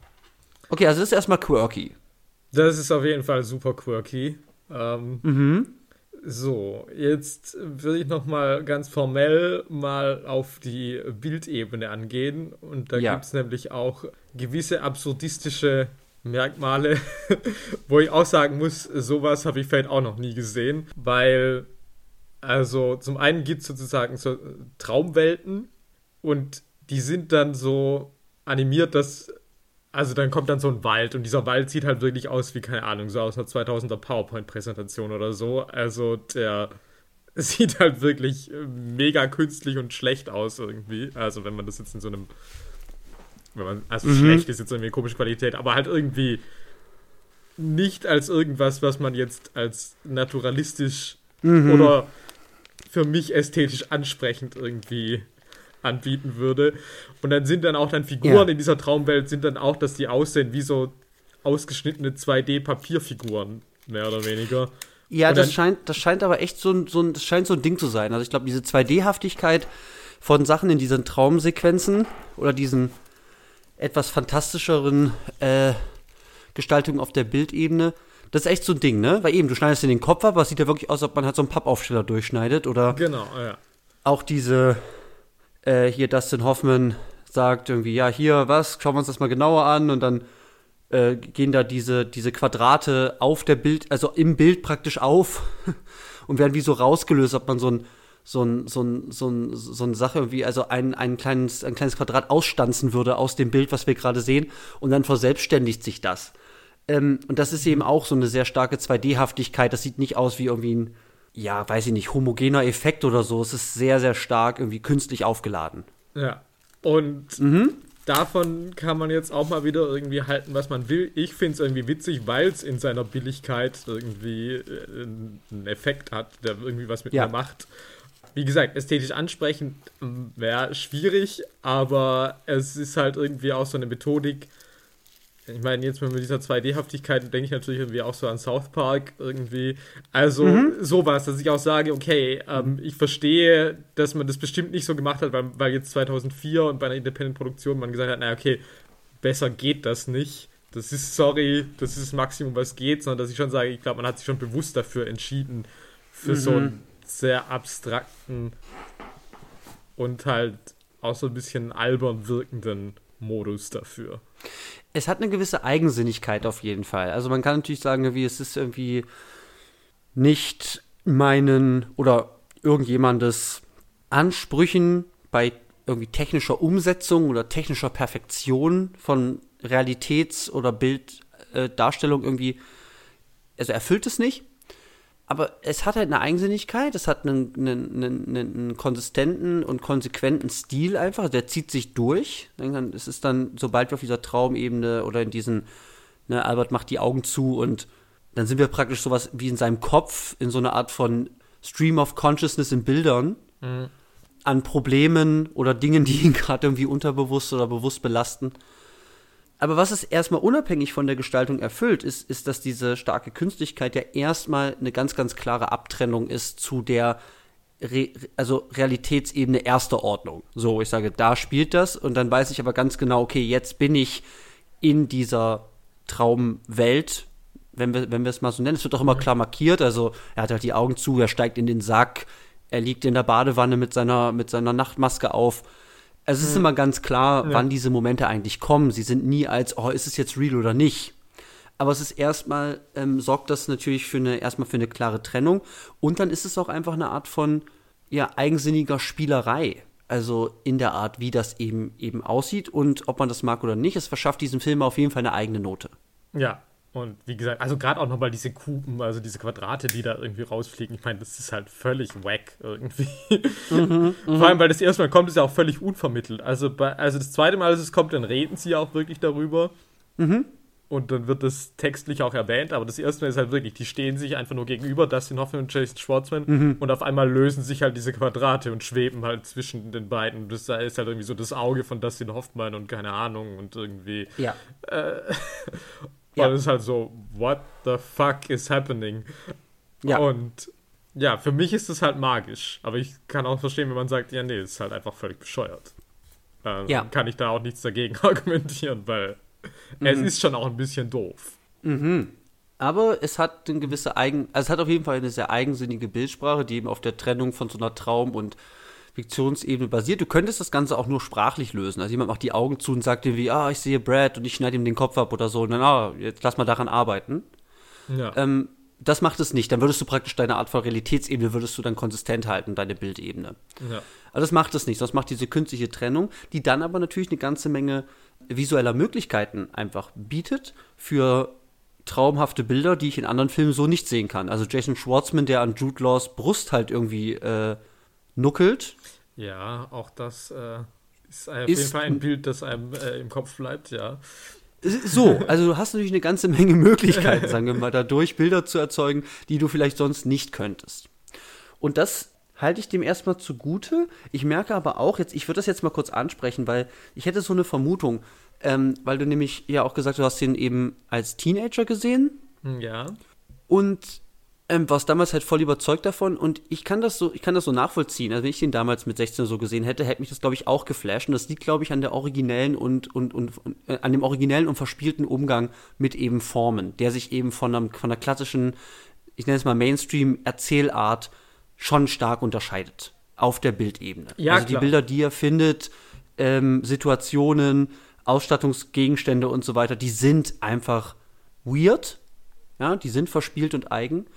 Okay, also das ist erstmal quirky. Das ist auf jeden Fall super quirky. Ähm, Mhm. So, jetzt würde ich noch mal ganz formell mal auf die Bildebene angehen. Und da Ja. gibt es nämlich auch gewisse absurdistische Merkmale, wo ich auch sagen muss, sowas habe ich vielleicht auch noch nie gesehen, weil, also zum einen gibt es sozusagen so Traumwelten und die sind dann so animiert, dass, also dann kommt dann so ein Wald und dieser Wald sieht halt wirklich aus wie, keine Ahnung, so aus einer 2000er PowerPoint-Präsentation oder so. Also der sieht halt wirklich mega künstlich und schlecht aus irgendwie. Also wenn man das jetzt in so einem man, also mhm. schlecht ist jetzt irgendwie eine komische Qualität, aber halt irgendwie nicht als irgendwas, was man jetzt als naturalistisch mhm. oder für mich ästhetisch ansprechend irgendwie anbieten würde. Und dann sind dann auch dann Figuren ja. in dieser Traumwelt, sind dann auch, dass die aussehen wie so ausgeschnittene 2D-Papierfiguren, mehr oder weniger. Ja, das scheint, das scheint aber echt so ein, so ein, das scheint so ein Ding zu sein. Also ich glaube, diese 2D-Haftigkeit von Sachen in diesen Traumsequenzen oder diesen etwas fantastischeren äh, Gestaltung auf der Bildebene. Das ist echt so ein Ding, ne? Weil eben, du schneidest in den Kopf ab, aber es sieht ja wirklich aus, als ob man halt so einen Pappaufsteller durchschneidet. Oder genau, ja. Auch diese, äh, hier Dustin Hoffman sagt irgendwie, ja, hier, was, schauen wir uns das mal genauer an und dann äh, gehen da diese, diese Quadrate auf der Bild, also im Bild praktisch auf und werden wie so rausgelöst, ob man so ein so, ein, so, ein, so, ein, so eine Sache wie also ein, ein, kleines, ein kleines Quadrat ausstanzen würde aus dem Bild, was wir gerade sehen, und dann verselbstständigt sich das. Ähm, und das ist eben auch so eine sehr starke 2D-Haftigkeit. Das sieht nicht aus wie irgendwie ein, ja, weiß ich nicht, homogener Effekt oder so. Es ist sehr, sehr stark irgendwie künstlich aufgeladen. Ja. Und mhm. davon kann man jetzt auch mal wieder irgendwie halten, was man will. Ich finde es irgendwie witzig, weil es in seiner Billigkeit irgendwie äh, einen Effekt hat, der irgendwie was mit ja. mir macht wie gesagt, ästhetisch ansprechend ähm, wäre schwierig, aber es ist halt irgendwie auch so eine Methodik. Ich meine, jetzt mit dieser 2D-Haftigkeit denke ich natürlich irgendwie auch so an South Park irgendwie. Also mhm. sowas, dass ich auch sage, okay, ähm, ich verstehe, dass man das bestimmt nicht so gemacht hat, weil, weil jetzt 2004 und bei einer Independent-Produktion man gesagt hat, naja, okay, besser geht das nicht. Das ist, sorry, das ist das Maximum, was geht, sondern dass ich schon sage, ich glaube, man hat sich schon bewusst dafür entschieden, für mhm. so ein sehr abstrakten und halt auch so ein bisschen albern wirkenden Modus dafür. Es hat eine gewisse Eigensinnigkeit auf jeden Fall. Also man kann natürlich sagen, wie es ist irgendwie nicht meinen oder irgendjemandes Ansprüchen bei irgendwie technischer Umsetzung oder technischer Perfektion von Realitäts- oder Bilddarstellung äh, irgendwie, also erfüllt es nicht aber es hat halt eine Eigensinnigkeit, es hat einen, einen, einen, einen, konsistenten und konsequenten Stil einfach, der zieht sich durch. Es ist dann, sobald wir auf dieser Traumebene oder in diesen, ne, Albert macht die Augen zu und dann sind wir praktisch sowas wie in seinem Kopf, in so einer Art von Stream of Consciousness in Bildern mhm. an Problemen oder Dingen, die ihn gerade irgendwie unterbewusst oder bewusst belasten. Aber was es erstmal unabhängig von der Gestaltung erfüllt, ist, ist, dass diese starke Künstlichkeit ja erstmal eine ganz, ganz klare Abtrennung ist zu der Re also Realitätsebene erster Ordnung. So, ich sage, da spielt das und dann weiß ich aber ganz genau, okay, jetzt bin ich in dieser Traumwelt, wenn wir, wenn wir es mal so nennen. Es wird auch immer klar markiert, also er hat halt die Augen zu, er steigt in den Sack, er liegt in der Badewanne mit seiner, mit seiner Nachtmaske auf es ist mhm. immer ganz klar, ja. wann diese Momente eigentlich kommen. Sie sind nie als, oh, ist es jetzt real oder nicht? Aber es ist erstmal, ähm, sorgt das natürlich für eine, erstmal für eine klare Trennung. Und dann ist es auch einfach eine Art von, ja, eigensinniger Spielerei. Also in der Art, wie das eben, eben aussieht und ob man das mag oder nicht. Es verschafft diesem Film auf jeden Fall eine eigene Note. Ja, und wie gesagt, also gerade auch nochmal diese Kuben, also diese Quadrate, die da irgendwie rausfliegen. Ich meine, das ist halt völlig wack irgendwie. Mhm, mhm, Vor allem, weil das erste Mal kommt, ist ja auch völlig unvermittelt. Also, bei, also das zweite Mal, als es kommt, dann reden sie ja auch wirklich darüber. Mhm. Und dann wird das textlich auch erwähnt, aber das erste Mal ist halt wirklich, die stehen sich einfach nur gegenüber, Dustin Hoffman und Jason Schwartzman, mhm. und auf einmal lösen sich halt diese Quadrate und schweben halt zwischen den beiden. Das ist halt irgendwie so das Auge von Dustin Hoffman und keine Ahnung und irgendwie. Ja. Äh, ja. Und es ist halt so, what the fuck is happening? Ja. Und ja, für mich ist es halt magisch. Aber ich kann auch verstehen, wenn man sagt, ja, nee, es ist halt einfach völlig bescheuert. Ähm, ja. Kann ich da auch nichts dagegen argumentieren, weil mhm. es ist schon auch ein bisschen doof. Mhm. Aber es hat eine gewisse Eigen, also es hat auf jeden Fall eine sehr eigensinnige Bildsprache, die eben auf der Trennung von so einer Traum- und Fiktionsebene basiert. Du könntest das Ganze auch nur sprachlich lösen. Also jemand macht die Augen zu und sagt dir wie, ah, ich sehe Brad und ich schneide ihm den Kopf ab oder so. Und dann, ah, jetzt lass mal daran arbeiten. Ja. Ähm, das macht es nicht. Dann würdest du praktisch deine Art von Realitätsebene würdest du dann konsistent halten, deine Bildebene. Ja. Aber das macht es nicht. Das macht diese künstliche Trennung, die dann aber natürlich eine ganze Menge visueller Möglichkeiten einfach bietet für traumhafte Bilder, die ich in anderen Filmen so nicht sehen kann. Also Jason Schwartzman, der an Jude Laws Brust halt irgendwie äh, nuckelt. Ja, auch das äh, ist auf ist, jeden Fall ein Bild, das einem äh, im Kopf bleibt, ja. So, also du hast natürlich eine ganze Menge Möglichkeiten, sagen wir mal, dadurch Bilder zu erzeugen, die du vielleicht sonst nicht könntest. Und das halte ich dem erstmal zugute. Ich merke aber auch, jetzt, ich würde das jetzt mal kurz ansprechen, weil ich hätte so eine Vermutung, ähm, weil du nämlich ja auch gesagt hast, du hast ihn eben als Teenager gesehen. Ja. Und ähm, warst damals halt voll überzeugt davon und ich kann das so, ich kann das so nachvollziehen. Also wenn ich den damals mit 16 so gesehen hätte, hätte mich das, glaube ich, auch geflasht. Und das liegt, glaube ich, an der originellen und, und, und, und äh, an dem originellen und verspielten Umgang mit eben Formen, der sich eben von, einem, von der klassischen, ich nenne es mal Mainstream-Erzählart schon stark unterscheidet auf der Bildebene. Ja, also die klar. Bilder, die er findet, ähm, Situationen, Ausstattungsgegenstände und so weiter, die sind einfach weird. Ja, die sind verspielt und eigen.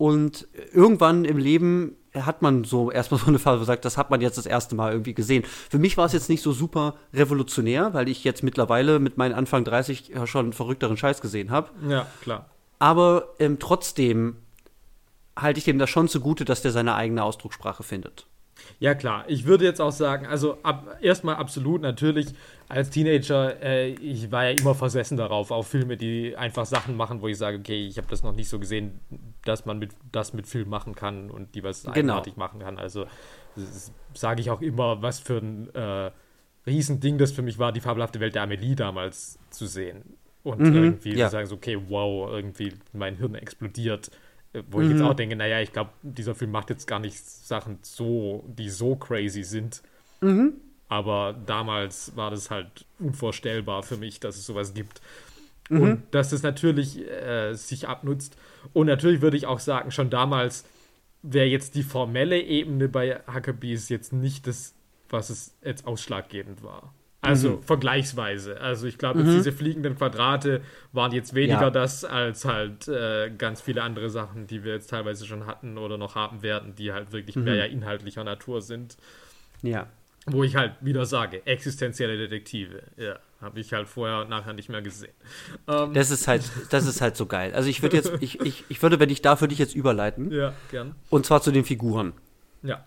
Und irgendwann im Leben hat man so erstmal so eine Phase, wo man sagt, das hat man jetzt das erste Mal irgendwie gesehen. Für mich war es jetzt nicht so super revolutionär, weil ich jetzt mittlerweile mit meinen Anfang 30 schon verrückteren Scheiß gesehen habe. Ja, klar. Aber ähm, trotzdem halte ich dem das schon zugute, dass der seine eigene Ausdruckssprache findet. Ja, klar. Ich würde jetzt auch sagen, also ab, erstmal absolut natürlich als Teenager, äh, ich war ja immer versessen darauf, auf Filme, die einfach Sachen machen, wo ich sage, okay, ich habe das noch nicht so gesehen, dass man mit, das mit Film machen kann und die was genau. eigenartig machen kann. Also sage ich auch immer, was für ein äh, Riesending das für mich war, die fabelhafte Welt der Amelie damals zu sehen. Und mhm, irgendwie ja. zu sagen, so, okay, wow, irgendwie mein Hirn explodiert. Wo mhm. ich jetzt auch denke, naja, ich glaube, dieser Film macht jetzt gar nicht Sachen so, die so crazy sind. Mhm. Aber damals war das halt unvorstellbar für mich, dass es sowas gibt. Mhm. Und dass es natürlich äh, sich abnutzt. Und natürlich würde ich auch sagen, schon damals wäre jetzt die formelle Ebene bei Huckabees jetzt nicht das, was es jetzt ausschlaggebend war. Also mhm. vergleichsweise. Also ich glaube, mhm. diese fliegenden Quadrate waren jetzt weniger ja. das als halt äh, ganz viele andere Sachen, die wir jetzt teilweise schon hatten oder noch haben werden, die halt wirklich mhm. mehr ja inhaltlicher Natur sind. Ja. Wo ich halt wieder sage, existenzielle Detektive. Ja, habe ich halt vorher und nachher nicht mehr gesehen. Ähm. Das ist halt, das ist halt so geil. Also ich würde jetzt, ich, ich, ich würde, wenn ich da für dich jetzt überleiten. Ja, gern. Und zwar zu den Figuren. Ja.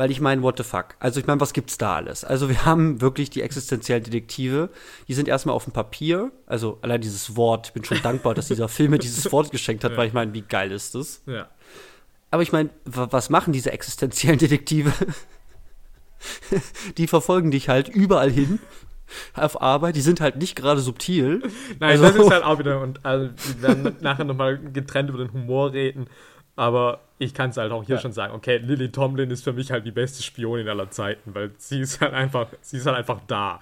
Weil ich meine, what the fuck? Also ich meine, was gibt's da alles? Also wir haben wirklich die existenziellen Detektive. Die sind erstmal auf dem Papier. Also allein dieses Wort, ich bin schon dankbar, dass dieser Film mir dieses Wort geschenkt hat, ja. weil ich meine, wie geil ist das? Ja. Aber ich meine, was machen diese existenziellen Detektive? die verfolgen dich halt überall hin auf Arbeit, die sind halt nicht gerade subtil. Nein, also, das ist halt auch wieder, und also, wir werden nachher nochmal getrennt über den Humor reden, aber ich kann es halt auch hier ja. schon sagen, okay, Lily Tomlin ist für mich halt die beste Spionin aller Zeiten, weil sie ist halt einfach, sie ist halt einfach da.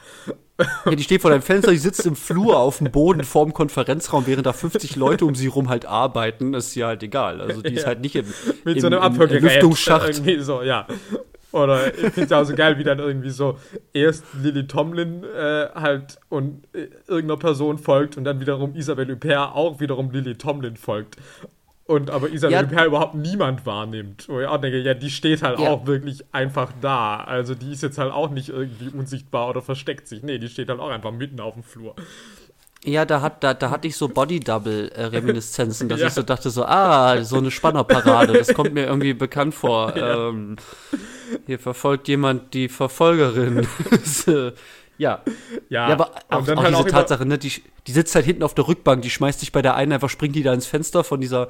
Ja, die steht vor deinem Fenster, die sitzt im Flur auf dem Boden vorm Konferenzraum, während da 50 Leute um sie rum halt arbeiten, ist ihr halt egal. Also die ist halt nicht im, Mit im, so einem Abhörgerät. Lüftungsschacht. Irgendwie so, ja. Oder ich finde es auch so geil, wie dann irgendwie so erst Lily Tomlin äh, halt und äh, irgendeiner Person folgt und dann wiederum Isabelle Huppert auch wiederum Lily Tomlin folgt. Und aber Isabelle ja. Huppert überhaupt niemand wahrnimmt. Wo ich auch denke, ja, die steht halt ja. auch wirklich einfach da. Also die ist jetzt halt auch nicht irgendwie unsichtbar oder versteckt sich. Nee, die steht halt auch einfach mitten auf dem Flur. Ja, da, hat, da, da hatte ich so Body-Double-Reminiszenzen, dass ja. ich so dachte, so, ah, so eine Spannerparade, das kommt mir irgendwie bekannt vor. Ja. Ähm, hier verfolgt jemand die Verfolgerin. ja. ja. Ja, aber auch, auch, auch diese Tatsache, ne, die, die sitzt halt hinten auf der Rückbank, die schmeißt sich bei der einen einfach, springt die da ins Fenster von dieser,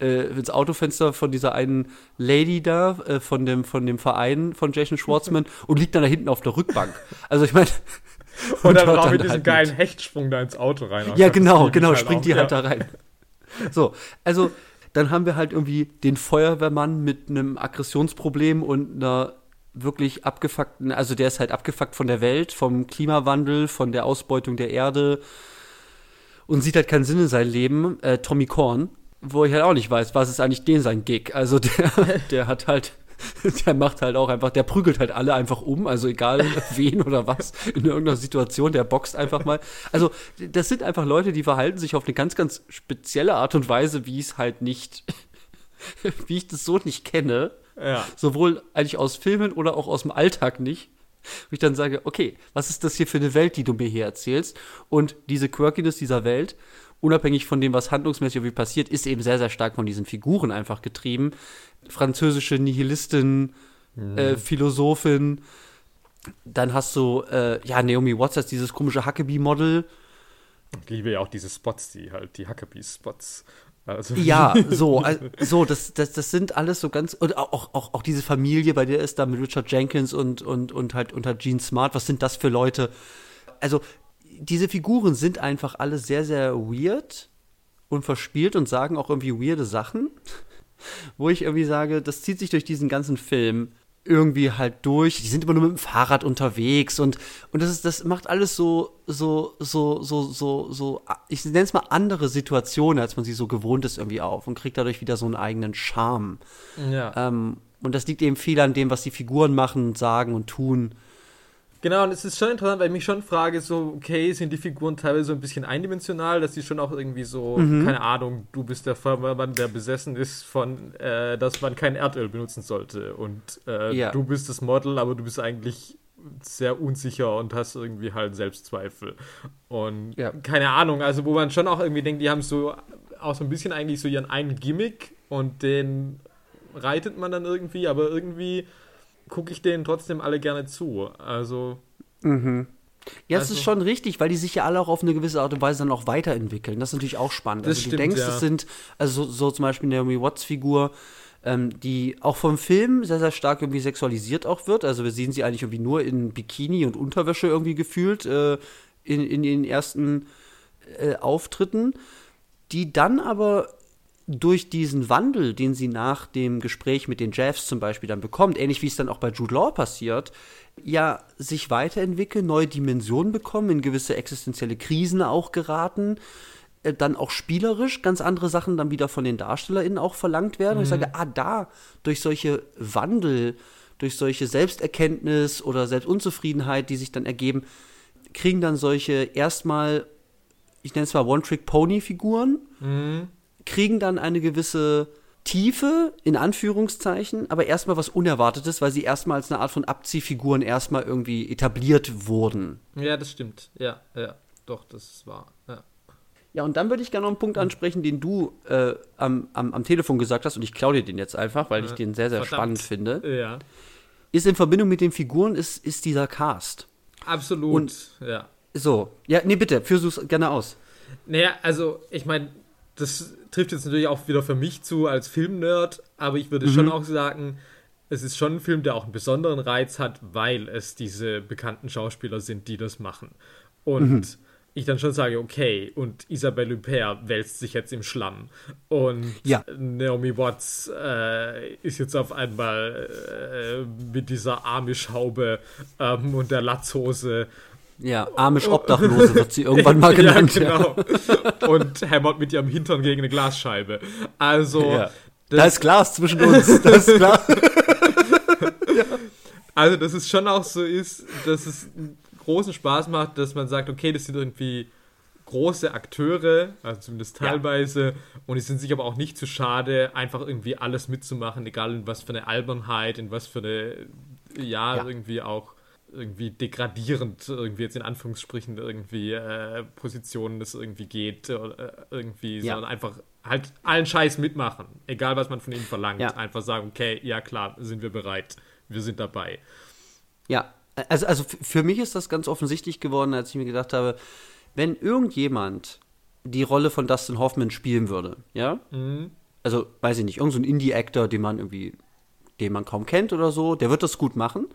äh, ins Autofenster von dieser einen Lady da, äh, von, dem, von dem Verein von Jason Schwartzman und liegt dann da hinten auf der Rückbank. Also ich meine, und, dann brauchen wir diesen halt geilen mit. Hechtsprung da ins Auto rein. Ja, genau, genau, halt springt die halt ja. da rein. So, also dann haben wir halt irgendwie den Feuerwehrmann mit einem Aggressionsproblem und einer wirklich abgefuckten, also der ist halt abgefuckt von der Welt, vom Klimawandel, von der Ausbeutung der Erde und sieht halt keinen Sinn in seinem Leben. Äh, Tommy Korn, wo ich halt auch nicht weiß, was ist eigentlich den sein Gig. Also der, der hat halt der macht halt auch einfach, der prügelt halt alle einfach um, also egal wen oder was, in irgendeiner Situation, der boxt einfach mal. Also, das sind einfach Leute, die verhalten sich auf eine ganz, ganz spezielle Art und Weise, wie es halt nicht, wie ich das so nicht kenne. Ja. Sowohl eigentlich aus Filmen oder auch aus dem Alltag nicht. Wo ich dann sage, okay, was ist das hier für eine Welt, die du mir hier erzählst? Und diese Quirkiness dieser Welt, unabhängig von dem, was handlungsmäßig irgendwie passiert, ist eben sehr, sehr stark von diesen Figuren einfach getrieben. Französische Nihilistin, mhm. äh, Philosophin. Dann hast du, äh, ja, Naomi Watts als dieses komische Huckabee-Model. Ich liebe ja auch diese Spots, die halt, die Huckabee-Spots. Also. Ja, so, also, so das, das, das sind alles so ganz, und auch, auch, auch diese Familie, bei der ist da mit Richard Jenkins und, und, und halt unter halt Gene Smart, was sind das für Leute? Also, diese Figuren sind einfach alle sehr, sehr weird und verspielt und sagen auch irgendwie weirde Sachen, wo ich irgendwie sage, das zieht sich durch diesen ganzen Film irgendwie halt durch. Die sind immer nur mit dem Fahrrad unterwegs und, und das ist, das macht alles so, so, so, so, so, so, ich nenne es mal andere Situationen, als man sie so gewohnt ist irgendwie auf und kriegt dadurch wieder so einen eigenen Charme. Ja. Ähm, und das liegt eben viel an dem, was die Figuren machen, sagen und tun. Genau, und es ist schon interessant, weil ich mich schon frage, so, okay, sind die Figuren teilweise so ein bisschen eindimensional, dass die schon auch irgendwie so, mhm. keine Ahnung, du bist der Feuerwehrmann, der besessen ist von, äh, dass man kein Erdöl benutzen sollte. Und äh, ja. du bist das Model, aber du bist eigentlich sehr unsicher und hast irgendwie halt Selbstzweifel. Und ja. keine Ahnung, also wo man schon auch irgendwie denkt, die haben so auch so ein bisschen eigentlich so ihren einen Gimmick und den reitet man dann irgendwie, aber irgendwie gucke ich denen trotzdem alle gerne zu. Also. Mhm. Ja, also, das ist schon richtig, weil die sich ja alle auch auf eine gewisse Art und Weise dann auch weiterentwickeln. Das ist natürlich auch spannend. also stimmt, du denkst, ja. es sind, also so, so, zum Beispiel Naomi Watts Figur, ähm, die auch vom Film sehr, sehr stark irgendwie sexualisiert auch wird. Also wir sehen sie eigentlich irgendwie nur in Bikini und Unterwäsche irgendwie gefühlt äh, in, in den ersten äh, Auftritten, die dann aber durch diesen Wandel, den sie nach dem Gespräch mit den Jeffs zum Beispiel dann bekommt, ähnlich wie es dann auch bei Jude Law passiert, ja sich weiterentwickeln, neue Dimensionen bekommen, in gewisse existenzielle Krisen auch geraten, äh, dann auch spielerisch ganz andere Sachen dann wieder von den DarstellerInnen auch verlangt werden. Mhm. Und ich sage, ah, da, durch solche Wandel, durch solche Selbsterkenntnis oder Selbstunzufriedenheit, die sich dann ergeben, kriegen dann solche erstmal, ich nenne es mal One-Trick-Pony-Figuren, mhm kriegen dann eine gewisse Tiefe, in Anführungszeichen, aber erstmal was Unerwartetes, weil sie erstmal als eine Art von Abziehfiguren erstmal irgendwie etabliert wurden. Ja, das stimmt. Ja, ja, doch, das wahr. Ja. Ja, und dann würde ich gerne noch einen Punkt ansprechen, den du äh, am, am, am Telefon gesagt hast, und ich klaue dir den jetzt einfach, weil ich den sehr, sehr Verdammt. spannend finde. Ja. Ist in Verbindung mit den Figuren, ist, ist dieser Cast. Absolut, und ja. So, ja, nee, bitte, führ es gerne aus. Naja, also, ich meine, das trifft jetzt natürlich auch wieder für mich zu als Filmnerd, aber ich würde mhm. schon auch sagen, es ist schon ein Film, der auch einen besonderen Reiz hat, weil es diese bekannten Schauspieler sind, die das machen. Und mhm. ich dann schon sage, okay, und Isabelle Huppert wälzt sich jetzt im Schlamm. Und ja. Naomi Watts äh, ist jetzt auf einmal äh, mit dieser Amish-Haube ähm, und der Latzhose ja, Amish-Obdachlose wird sie irgendwann mal genannt. ja, genau. Und hämmert mit ihrem Hintern gegen eine Glasscheibe. Also. Ja. da ist Glas zwischen uns. Da ist Glas. ja. Also, dass es schon auch so ist, dass es großen Spaß macht, dass man sagt, okay, das sind irgendwie große Akteure, also zumindest teilweise, ja. und die sind sich aber auch nicht zu schade, einfach irgendwie alles mitzumachen, egal in was für eine Albernheit, in was für eine, ja, ja. irgendwie auch irgendwie degradierend irgendwie jetzt in Anführungsstrichen irgendwie äh, Positionen es irgendwie geht äh, irgendwie, ja. sondern einfach halt allen Scheiß mitmachen, egal was man von ihnen verlangt. Ja. Einfach sagen, okay, ja klar, sind wir bereit, wir sind dabei. Ja, also, also für mich ist das ganz offensichtlich geworden, als ich mir gedacht habe, wenn irgendjemand die Rolle von Dustin Hoffman spielen würde, ja, mhm. also weiß ich nicht, irgendein so Indie-Actor, den man irgendwie, den man kaum kennt oder so, der wird das gut machen.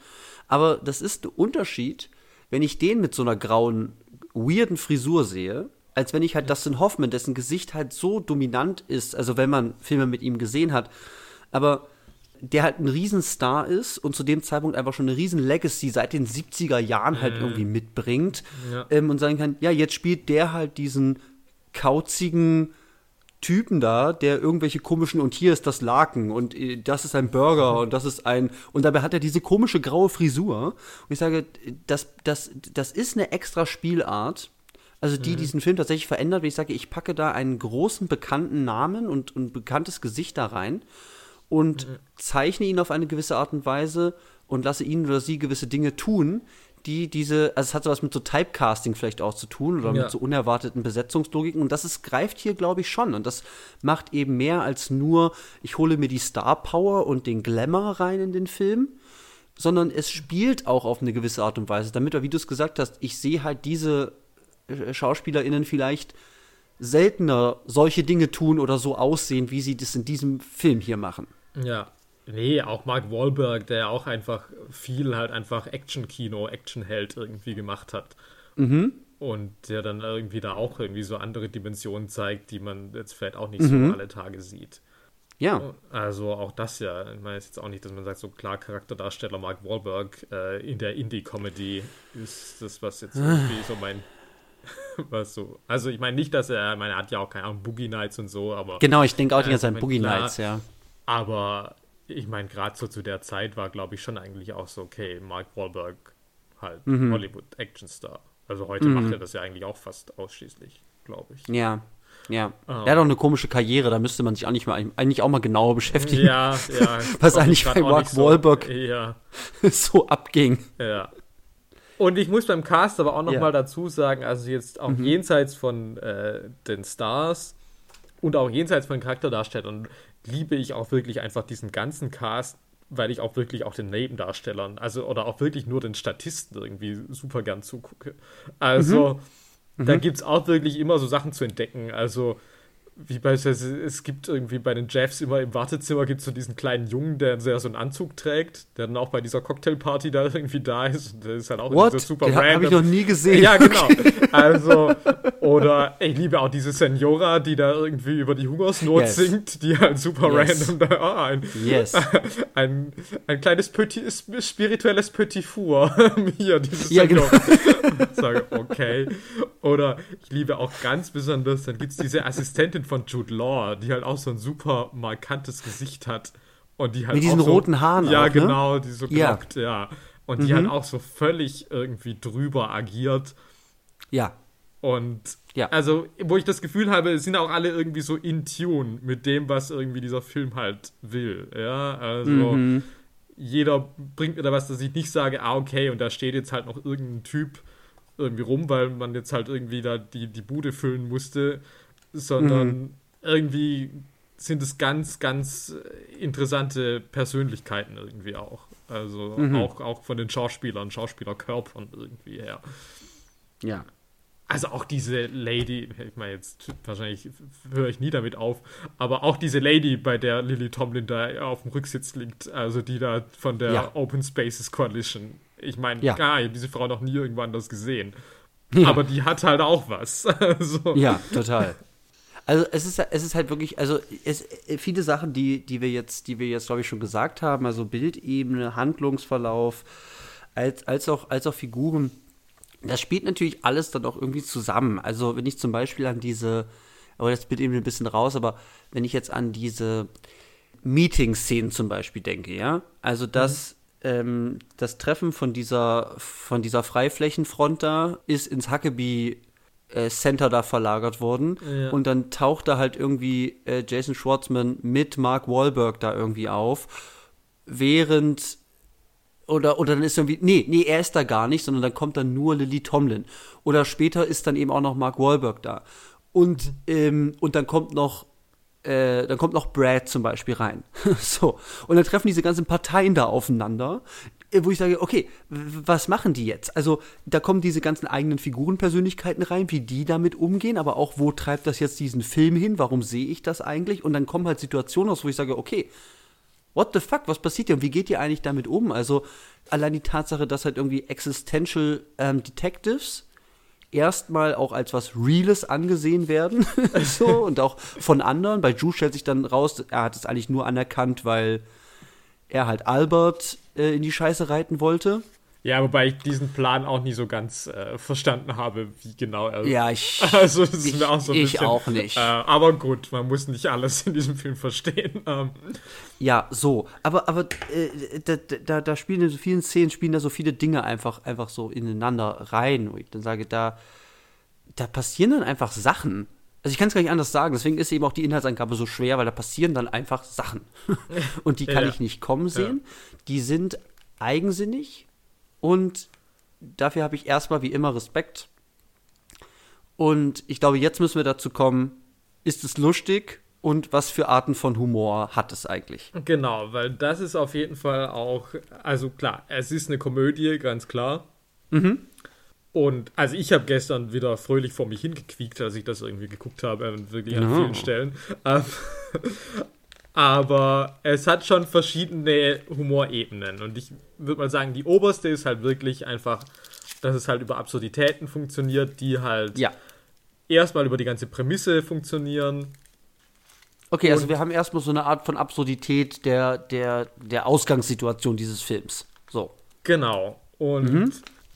Aber das ist der Unterschied, wenn ich den mit so einer grauen, weirden Frisur sehe, als wenn ich halt Dustin Hoffman, dessen Gesicht halt so dominant ist, also wenn man Filme mit ihm gesehen hat, aber der halt ein Riesenstar ist und zu dem Zeitpunkt einfach schon eine riesen Legacy seit den 70er Jahren halt mhm. irgendwie mitbringt ja. ähm, und sagen kann, ja, jetzt spielt der halt diesen kauzigen, Typen da, der irgendwelche komischen und hier ist das Laken und äh, das ist ein Burger und das ist ein und dabei hat er diese komische graue Frisur und ich sage, das, das, das ist eine extra Spielart, also die mhm. diesen Film tatsächlich verändert, wenn ich sage, ich packe da einen großen bekannten Namen und ein bekanntes Gesicht da rein und mhm. zeichne ihn auf eine gewisse Art und Weise und lasse ihn oder sie gewisse Dinge tun, die diese, also es hat sowas mit so Typecasting vielleicht auch zu tun oder ja. mit so unerwarteten Besetzungslogiken und das ist, greift hier, glaube ich, schon und das macht eben mehr als nur, ich hole mir die Star Power und den Glamour rein in den Film, sondern es spielt auch auf eine gewisse Art und Weise, damit, wie du es gesagt hast, ich sehe halt diese äh, SchauspielerInnen vielleicht seltener solche Dinge tun oder so aussehen, wie sie das in diesem Film hier machen. Ja, Nee, auch Mark Wahlberg, der auch einfach viel halt einfach Action-Kino, Action-Held irgendwie gemacht hat. Mhm. Und der dann irgendwie da auch irgendwie so andere Dimensionen zeigt, die man jetzt vielleicht auch nicht mhm. so alle Tage sieht. Ja. Also auch das ja. Ich meine jetzt auch nicht, dass man sagt, so klar, Charakterdarsteller Mark Wahlberg äh, in der Indie-Comedy ist das, was jetzt irgendwie so mein was so. Also ich meine nicht, dass er, ich meine, er hat ja auch keine Ahnung, Boogie Nights und so, aber. Genau, ich denke auch nicht an Boogie klar, Nights, ja. Aber ich meine, gerade so zu der Zeit war, glaube ich, schon eigentlich auch so, okay, Mark Wahlberg halt mhm. Hollywood-Actionstar. Also heute mhm. macht er das ja eigentlich auch fast ausschließlich, glaube ich. Ja. Ja, um. er hat auch eine komische Karriere, da müsste man sich auch nicht mal, eigentlich auch mal genauer beschäftigen. Ja, ja. Was eigentlich bei Mark Wahlberg so, ja. so abging. Ja. Und ich muss beim Cast aber auch noch ja. mal dazu sagen, also jetzt auch mhm. jenseits von äh, den Stars und auch jenseits von Charakterdarstellern liebe ich auch wirklich einfach diesen ganzen Cast, weil ich auch wirklich auch den Nebendarstellern, also oder auch wirklich nur den Statisten irgendwie super gern zugucke. Also, mhm. da mhm. gibt es auch wirklich immer so Sachen zu entdecken. Also, wie beispielsweise, es gibt irgendwie bei den Jeffs immer im Wartezimmer gibt es so diesen kleinen Jungen, der sehr so einen Anzug trägt, der dann auch bei dieser Cocktailparty da irgendwie da ist. Der ist halt auch What? super Den habe ich noch nie gesehen. Ja, genau. Also, oder ich liebe auch diese Senora, die da irgendwie über die Hungersnot yes. singt, die halt super yes. random da, oh, ein, yes. ein, ein kleines Petit, spirituelles Petit Four. Hier, diese ja, Senora. Genau. Sage, okay. Oder ich liebe auch ganz besonders, dann gibt es diese Assistentin von Jude Law, die halt auch so ein super markantes Gesicht hat. Und die halt Mit diesen so, roten Haaren. Ja, auch, ne? genau, die so glockt, ja. ja. Und die mhm. halt auch so völlig irgendwie drüber agiert. Ja. Und ja. also, wo ich das Gefühl habe, sind auch alle irgendwie so in Tune mit dem, was irgendwie dieser Film halt will. Ja, also mhm. jeder bringt mir da was, dass ich nicht sage, ah, okay, und da steht jetzt halt noch irgendein Typ irgendwie rum, weil man jetzt halt irgendwie da die, die Bude füllen musste, sondern mhm. irgendwie sind es ganz, ganz interessante Persönlichkeiten irgendwie auch. Also mhm. auch, auch von den Schauspielern, Schauspielerkörpern irgendwie her. Ja. Also auch diese Lady, ich meine, jetzt wahrscheinlich höre ich nie damit auf, aber auch diese Lady, bei der Lily Tomlin da auf dem Rücksitz liegt, also die da von der ja. Open Spaces Coalition. Ich meine, ja. ich habe diese Frau noch nie irgendwo anders gesehen. Ja. Aber die hat halt auch was. also. Ja, total. Also es ist, es ist halt wirklich, also es, viele Sachen, die, die wir jetzt, die wir jetzt, glaube ich, schon gesagt haben, also Bildebene, Handlungsverlauf, als, als, auch, als auch Figuren, das spielt natürlich alles dann auch irgendwie zusammen. Also wenn ich zum Beispiel an diese, aber das wird eben ein bisschen raus, aber wenn ich jetzt an diese Meeting-Szenen zum Beispiel denke, ja, also das, mhm. ähm, das Treffen von dieser, von dieser Freiflächenfront da ist ins Huckabee äh, Center da verlagert worden. Ja. Und dann taucht da halt irgendwie äh, Jason Schwartzman mit Mark Wahlberg da irgendwie auf, während oder, oder dann ist irgendwie, nee, nee, er ist da gar nicht, sondern dann kommt dann nur Lily Tomlin. Oder später ist dann eben auch noch Mark Wahlberg da. Und, ähm, und dann kommt noch, äh, dann kommt noch Brad zum Beispiel rein. so. Und dann treffen diese ganzen Parteien da aufeinander, wo ich sage, okay, was machen die jetzt? Also da kommen diese ganzen eigenen Figurenpersönlichkeiten rein, wie die damit umgehen, aber auch, wo treibt das jetzt diesen Film hin? Warum sehe ich das eigentlich? Und dann kommen halt Situationen aus, wo ich sage, okay, what the fuck, was passiert hier und wie geht ihr eigentlich damit um? Also allein die Tatsache, dass halt irgendwie Existential ähm, Detectives erstmal auch als was Reales angesehen werden so und auch von anderen. Bei Ju stellt sich dann raus, er hat es eigentlich nur anerkannt, weil er halt Albert äh, in die Scheiße reiten wollte. Ja, wobei ich diesen Plan auch nie so ganz äh, verstanden habe, wie genau er. Ja, ich. Also, das ist ich, mir auch so ein ich bisschen. auch nicht. Äh, aber gut, man muss nicht alles in diesem Film verstehen. Ähm, Ja, so. Aber, aber äh, da, da, da spielen in so vielen Szenen spielen da so viele Dinge einfach, einfach so ineinander rein, wo ich dann sage, da, da passieren dann einfach Sachen. Also ich kann es gar nicht anders sagen, deswegen ist eben auch die Inhaltsangabe so schwer, weil da passieren dann einfach Sachen. Und die kann Ja. ich nicht kommen sehen. Die sind eigensinnig und dafür habe ich erstmal wie immer Respekt. Und ich glaube, jetzt müssen wir dazu kommen, ist es lustig und was für Arten von Humor hat es eigentlich? Genau, weil das ist auf jeden Fall auch, also klar, es ist eine Komödie, ganz klar. Und also ich habe gestern wieder fröhlich vor mich hingequiekt, als ich das irgendwie geguckt habe, wirklich an Ja. vielen Stellen. Ähm, Aber es hat schon verschiedene Humorebenen. Und ich würde mal sagen, die oberste ist halt wirklich einfach, dass es halt über Absurditäten funktioniert, die halt Ja. erstmal über die ganze Prämisse funktionieren. Okay, also wir haben erstmal so eine Art von Absurdität der, der, der Ausgangssituation dieses Films. So. Genau. Und Mhm.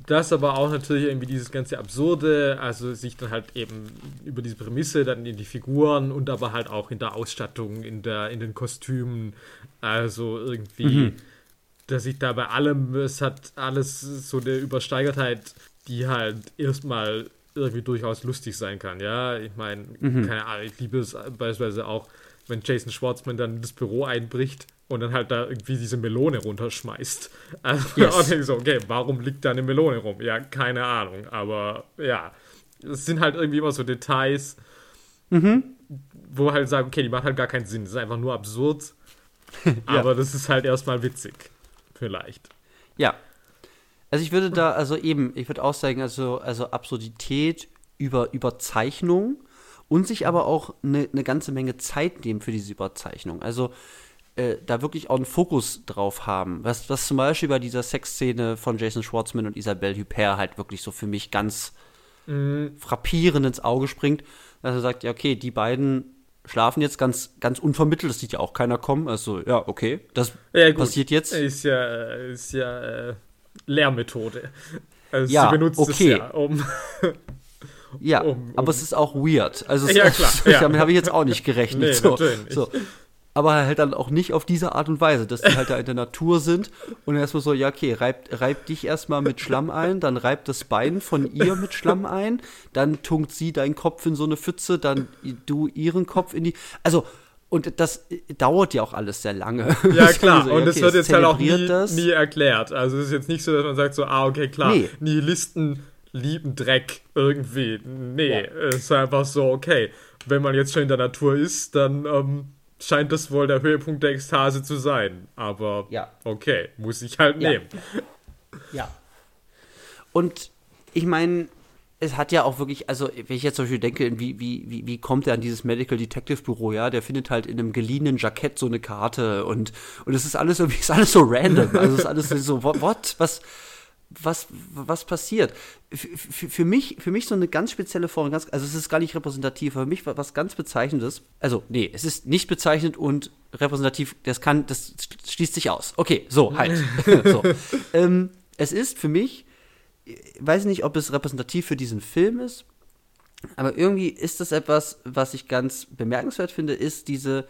Das aber auch natürlich irgendwie dieses ganze Absurde, also sich dann halt eben über diese Prämisse dann in die Figuren und aber halt auch in der Ausstattung, in, der, in den Kostümen. Also irgendwie, Mhm. dass ich da bei allem, es hat alles so eine Übersteigertheit, die halt erstmal irgendwie durchaus lustig sein kann. Ja, ich meine, Mhm. keine Ahnung, ich liebe es beispielsweise auch, wenn Jason Schwartzman dann das Büro einbricht und dann halt da irgendwie diese Melone runterschmeißt. Also Yes. denke ich so, okay, warum liegt da eine Melone rum? Ja, keine Ahnung, aber ja, es sind halt irgendwie immer so Details, wo halt sagen, okay, die macht halt gar keinen Sinn, das ist einfach nur absurd, aber das ist halt erstmal witzig, vielleicht. Ja. Also ich würde da, also eben, ich würde auch sagen, also, also Absurdität über Überzeichnung und sich aber auch eine, eine ganze Menge Zeit nehmen für diese Überzeichnung. Also äh, da wirklich auch einen Fokus drauf haben. Was, was zum Beispiel bei dieser Sexszene von Jason Schwartzman und Isabelle Huppert halt wirklich so für mich ganz frappierend ins Auge springt, dass er sagt, ja, okay, die beiden schlafen jetzt ganz, ganz unvermittelt, das sieht ja auch keiner kommen. Also, ja, okay, das Ja, passiert jetzt. Ist ja, ist ja äh, Lehrmethode. Also Ja, sie benutzt okay. es ja, um. Ja, um- aber um- es ist auch weird. Also Ja, klar, ja. damit habe ich jetzt auch nicht gerechnet. Nee, so, so. Aber halt dann auch nicht auf diese Art und Weise, dass die halt da in der Natur sind und erstmal so, ja, okay, reib, reib dich erstmal mit Schlamm ein, dann reib das Bein von ihr mit Schlamm ein, dann tunkt sie deinen Kopf in so eine Pfütze, dann du ihren Kopf in die. Also, und das dauert ja auch alles sehr lange. Ja, klar. so, und es okay, wird es jetzt halt auch nie, nie erklärt. Also es ist jetzt nicht so, dass man sagt so, ah, okay, klar, Nee. Nihilisten lieben Dreck irgendwie. Nee, Ja. es ist einfach so, okay, wenn man jetzt schon in der Natur ist, dann ähm, scheint das wohl der Höhepunkt der Ekstase zu sein. Aber Ja. okay, muss ich halt Ja. nehmen. Ja. Und ich meine, es hat ja auch wirklich, also wenn ich jetzt zum Beispiel denke, wie, wie, wie, kommt er an dieses Medical Detective Büro, ja, der findet halt in einem geliehenen Jackett so eine Karte und, und es ist alles irgendwie, ist alles so random. Also es ist alles so, what, what? was, was, was passiert? F f- für mich, für mich so eine ganz spezielle Form, ganz, also es ist gar nicht repräsentativ, aber für mich was ganz Bezeichnendes. Also, nee, es ist nicht bezeichnend und repräsentativ, das kann, das schließt sich aus. Okay, so, halt. so. Ähm, es ist für mich, ich weiß nicht, ob es repräsentativ für diesen Film ist, aber irgendwie ist das etwas, was ich ganz bemerkenswert finde, ist diese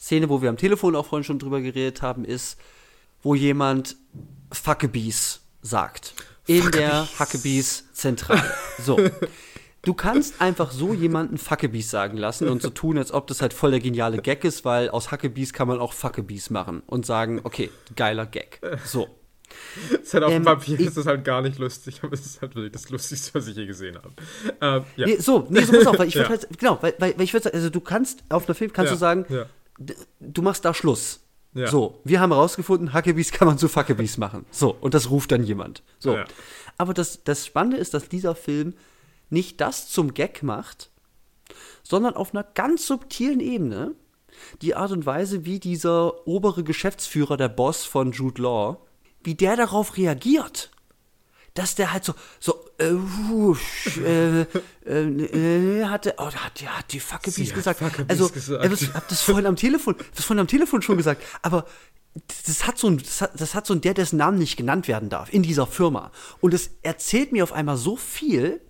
Szene, wo wir am Telefon auch vorhin schon drüber geredet haben, ist, wo jemand Fuckebees sagt. In der Hackebees Zentrale. So. Du kannst einfach so jemanden Fuckebees sagen lassen und so tun, als ob das halt voll der geniale Gag ist, weil aus Hackebees kann man auch Fuckebees machen und sagen, okay, geiler Gag. So. Es ist halt auf dem Ähm, Papier ich- ist es halt gar nicht lustig, aber es ist halt wirklich das Lustigste, was ich je gesehen habe. Ähm, ja. Nee, so, nee, so pass auf, weil ich würde Ja. halt, genau, weil, weil, weil ich würde sagen, also du kannst, auf einer Film kannst Ja, du sagen, du machst da Schluss. Ja. So, wir haben herausgefunden, Hackebees kann man zu Fuckebees machen. So, und das ruft dann jemand. So. Ja. Aber das, das Spannende ist, dass dieser Film nicht das zum Gag macht, sondern auf einer ganz subtilen Ebene die Art und Weise, wie dieser obere Geschäftsführer, der Boss von Jude Law, wie der darauf reagiert. Dass der halt so, so, äh, äh, äh, äh, hatte, oh, hat, der hat die Fuckebees gesagt. Fuckebees also, gesagt. also, ich hab das vorhin am Telefon, das vorhin am Telefon schon gesagt, aber das hat so ein, das hat, das hat so ein der, dessen Namen nicht genannt werden darf, in dieser Firma. Und es erzählt mir auf einmal so viel,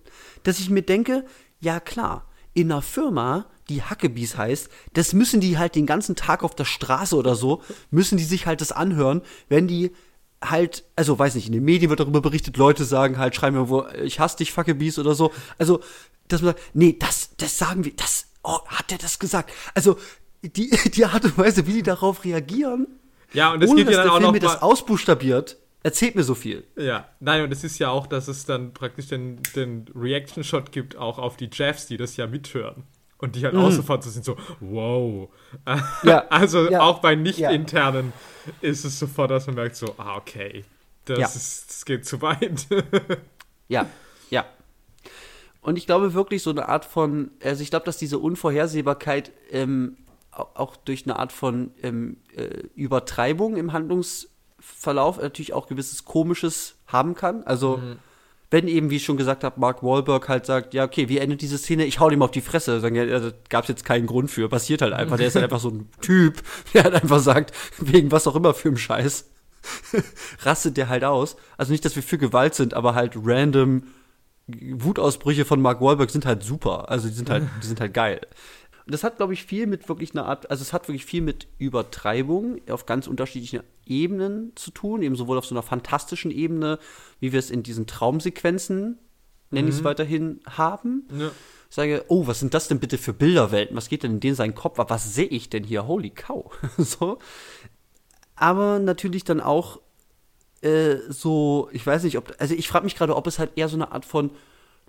dass ich mir denke, ja klar, in einer Firma, die Hackebies heißt, das müssen die halt den ganzen Tag auf der Straße oder so, müssen die sich halt das anhören, wenn die halt, also weiß nicht, in den Medien wird darüber berichtet, Leute sagen halt, schreiben mir wo, ich hasse dich, Fuckebies oder so. Also, dass man sagt, nee, das, das sagen wir, das, oh, hat der das gesagt? Also, die, die Art und Weise, wie die darauf reagieren, Ja, und es ohne geht ja dass dann der auch Film noch mir das ausbuchstabiert, erzählt mir so viel. Ja, nein, und es ist ja auch, dass es dann praktisch den, den Reaction-Shot gibt, auch auf die Jeffs, die das ja mithören. Und die halt auch sofort so sind so, wow. Mhm. Ja, also ja, auch bei nicht-internen ist es sofort, dass man merkt so, ah, okay, das, Ja. ist, das geht zu weit. Ja, ja. Und ich glaube wirklich so eine Art von, also ich glaube, dass diese Unvorhersehbarkeit ähm, au- auch durch eine Art von ähm, äh, Übertreibung im Handlungsverlauf natürlich auch gewisses Komisches haben kann. Also wenn eben, wie ich schon gesagt habe, Mark Wahlberg halt sagt, ja, okay, wie endet diese Szene? Ich hau dem auf die Fresse. Sagen, ja, da gab es jetzt keinen Grund für. Passiert halt einfach. Der ist halt einfach so ein Typ, der halt einfach sagt, wegen was auch immer für einen Scheiß, rastet der halt aus. Also nicht, dass wir für Gewalt sind, aber halt random Wutausbrüche von Mark Wahlberg sind halt super. Also die sind halt, die sind halt geil. Und das hat, glaube ich, viel mit wirklich einer Art, also es hat wirklich viel mit Übertreibung auf ganz unterschiedlichen Ebenen zu tun, eben sowohl auf so einer fantastischen Ebene, wie wir es in diesen Traumsequenzen, nenne ich es weiterhin, haben. ja. Ich sage, oh, was sind das denn bitte für Bilderwelten? Was geht denn in den seinen Kopf ab? Was sehe ich denn hier? Holy cow. so. Aber natürlich dann auch äh, so, ich weiß nicht, ob, also ich frage mich gerade, ob es halt eher so eine Art von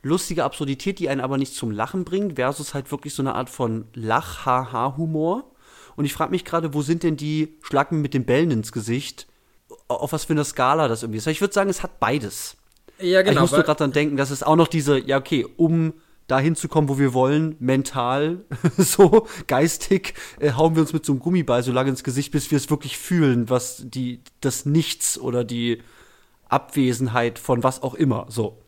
lustige Absurdität, die einen aber nicht zum Lachen bringt, versus halt wirklich so eine Art von Lach-Ha-Ha-Humor. Und ich frage mich gerade, wo sind denn die Schlacken mit den Bällen ins Gesicht? Auf was für einer Skala das irgendwie ist. Ich würde sagen, es hat beides. Ja, ich musste gerade dran denken, dass es auch noch diese, ja, okay, um dahin zu kommen, wo wir wollen, mental, so geistig, äh, hauen wir uns mit so einem Gummiball so lange ins Gesicht, bis wir es wirklich fühlen, was die, das Nichts oder die Abwesenheit von was auch immer, so.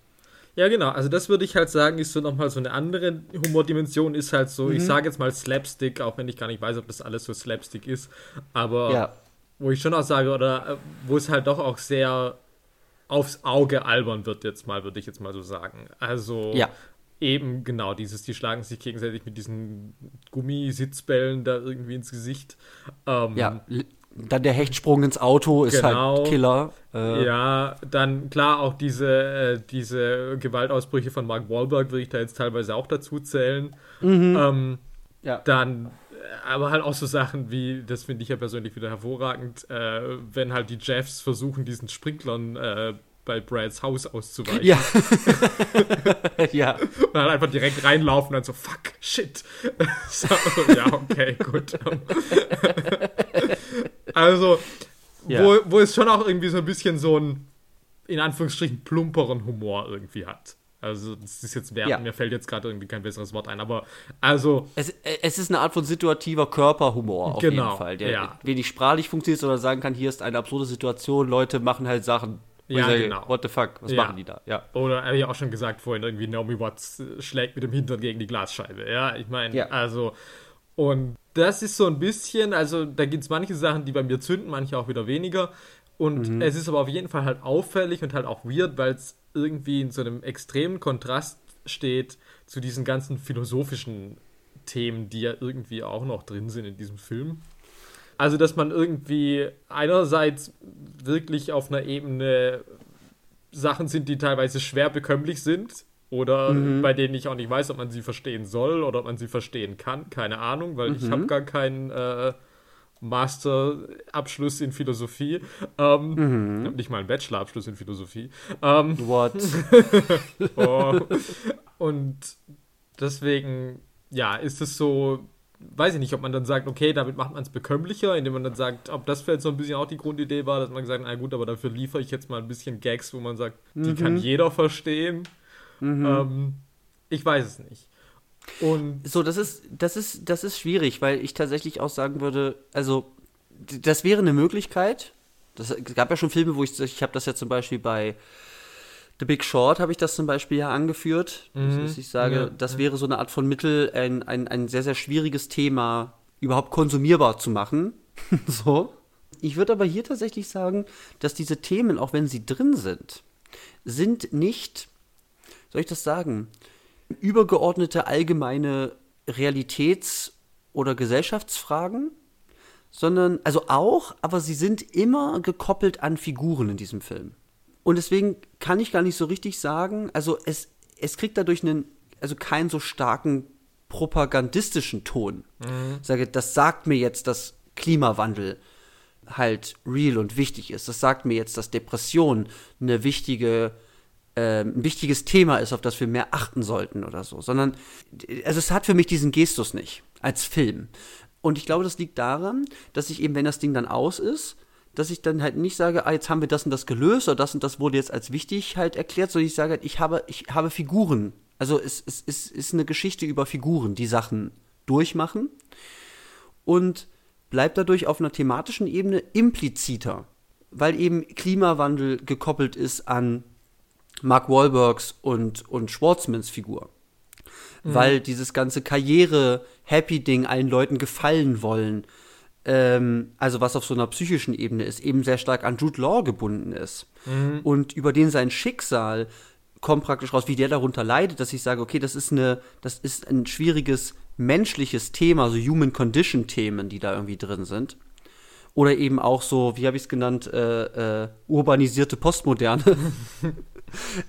Ja, genau. Also das würde ich halt sagen, ist so nochmal so eine andere Humordimension, ist halt so, ich Mhm. sage jetzt mal Slapstick, auch wenn ich gar nicht weiß, ob das alles so Slapstick ist, aber Ja. wo ich schon auch sage, oder äh, wo es halt doch auch sehr aufs Auge albern wird jetzt mal, würde ich jetzt mal so sagen. Also Ja. eben genau dieses, die schlagen sich gegenseitig mit diesen Gummisitzbällen da irgendwie ins Gesicht. Ähm, Ja, dann der Hechtsprung ins Auto ist Genau. halt Killer. Äh, Ja, dann klar auch diese, äh, diese Gewaltausbrüche von Mark Wahlberg würde ich da jetzt teilweise auch dazu zählen. Ähm, Ja. dann, äh, aber halt auch so Sachen wie, das finde ich ja persönlich wieder hervorragend, äh, wenn halt die Jeffs versuchen, diesen Sprinklern äh, bei Brads Haus auszuweichen. Ja. ja. Und dann einfach direkt reinlaufen und dann so, fuck, shit. so, ja, okay, gut. also, Ja. wo, wo es schon auch irgendwie so ein bisschen so einen, in Anführungsstrichen, plumperen Humor irgendwie hat. Also, das ist jetzt wert, Ja. mir fällt jetzt gerade irgendwie kein besseres Wort ein, aber also, Es, es ist eine Art von situativer Körperhumor auf Genau, jeden Fall, der ja. wenig sprachlich funktioniert, sondern sagen kann, hier ist eine absurde Situation, Leute machen halt Sachen. Ja, sage, genau. What the fuck, was Ja. machen die da? Ja. Oder habe ich auch schon gesagt vorhin, irgendwie Naomi Watts äh, schlägt mit dem Hintern gegen die Glasscheibe. Ja, ich meine, also. Und das ist so ein bisschen, also da gibt es manche Sachen, die bei mir zünden, manche auch wieder weniger. Und Mhm. es ist aber auf jeden Fall halt auffällig und halt auch weird, weil es irgendwie in so einem extremen Kontrast steht zu diesen ganzen philosophischen Themen, die ja irgendwie auch noch drin sind in diesem Film. Also, dass man irgendwie einerseits wirklich auf einer Ebene Sachen sind, die teilweise schwer bekömmlich sind oder bei denen ich auch nicht weiß, ob man sie verstehen soll oder ob man sie verstehen kann. Keine Ahnung, weil ich habe gar keinen äh, Masterabschluss in Philosophie. Ähm, hab Nicht mal einen Bachelorabschluss in Philosophie. Ähm, What? Oh. Und deswegen, ja, ist es so, weiß ich nicht, ob man dann sagt, okay, damit macht man es bekömmlicher, indem man dann sagt, ob das vielleicht so ein bisschen auch die Grundidee war, dass man gesagt hat, na gut, aber dafür liefere ich jetzt mal ein bisschen Gags, wo man sagt, die kann jeder verstehen. Ähm, ich weiß es nicht. Und So, das ist, das ist, das ist schwierig, weil ich tatsächlich auch sagen würde, also, das wäre eine Möglichkeit. Das, es gab ja schon Filme, wo ich, ich habe das ja zum Beispiel bei The Big Short, habe ich das zum Beispiel ja angeführt. Mhm. Dass ich sage, Ja, das wäre so eine Art von Mittel, ein, ein, ein sehr, sehr schwieriges Thema überhaupt konsumierbar zu machen. so. ich würde aber hier tatsächlich sagen, dass diese Themen, auch wenn sie drin sind, sind nicht, soll ich das sagen, übergeordnete allgemeine Realitäts- oder Gesellschaftsfragen, sondern, also auch, aber sie sind immer gekoppelt an Figuren in diesem Film. Und deswegen kann ich gar nicht so richtig sagen, also es, es kriegt dadurch einen, also keinen so starken propagandistischen Ton. Mhm. Ich sage, das sagt mir jetzt, dass Klimawandel halt real und wichtig ist. Das sagt mir jetzt, dass Depression eine wichtige äh, ein wichtiges Thema ist, auf das wir mehr achten sollten oder so, sondern also es hat für mich diesen Gestus nicht als Film. Und ich glaube, das liegt daran, dass ich eben, wenn das Ding dann aus ist, dass ich dann halt nicht sage, ah, jetzt haben wir das und das gelöst oder das und das wurde jetzt als wichtig halt erklärt, sondern ich sage, ich habe, ich habe Figuren. Also es, es, es ist eine Geschichte über Figuren, die Sachen durchmachen und bleibt dadurch auf einer thematischen Ebene impliziter, weil eben Klimawandel gekoppelt ist an Mark Wahlbergs und, und Schwartzmans Figur. Mhm. Weil dieses ganze Karriere-Happy-Ding allen Leuten gefallen wollen, ähm, also was auf so einer psychischen Ebene ist, eben sehr stark an Jude Law gebunden ist. Mhm. Und über den sein Schicksal kommt praktisch raus, wie der darunter leidet, dass ich sage, okay, das ist eine, das ist ein schwieriges menschliches Thema, so Human Condition Themen, die da irgendwie drin sind. Oder eben auch so, wie habe ich es genannt, äh, äh, urbanisierte Postmoderne.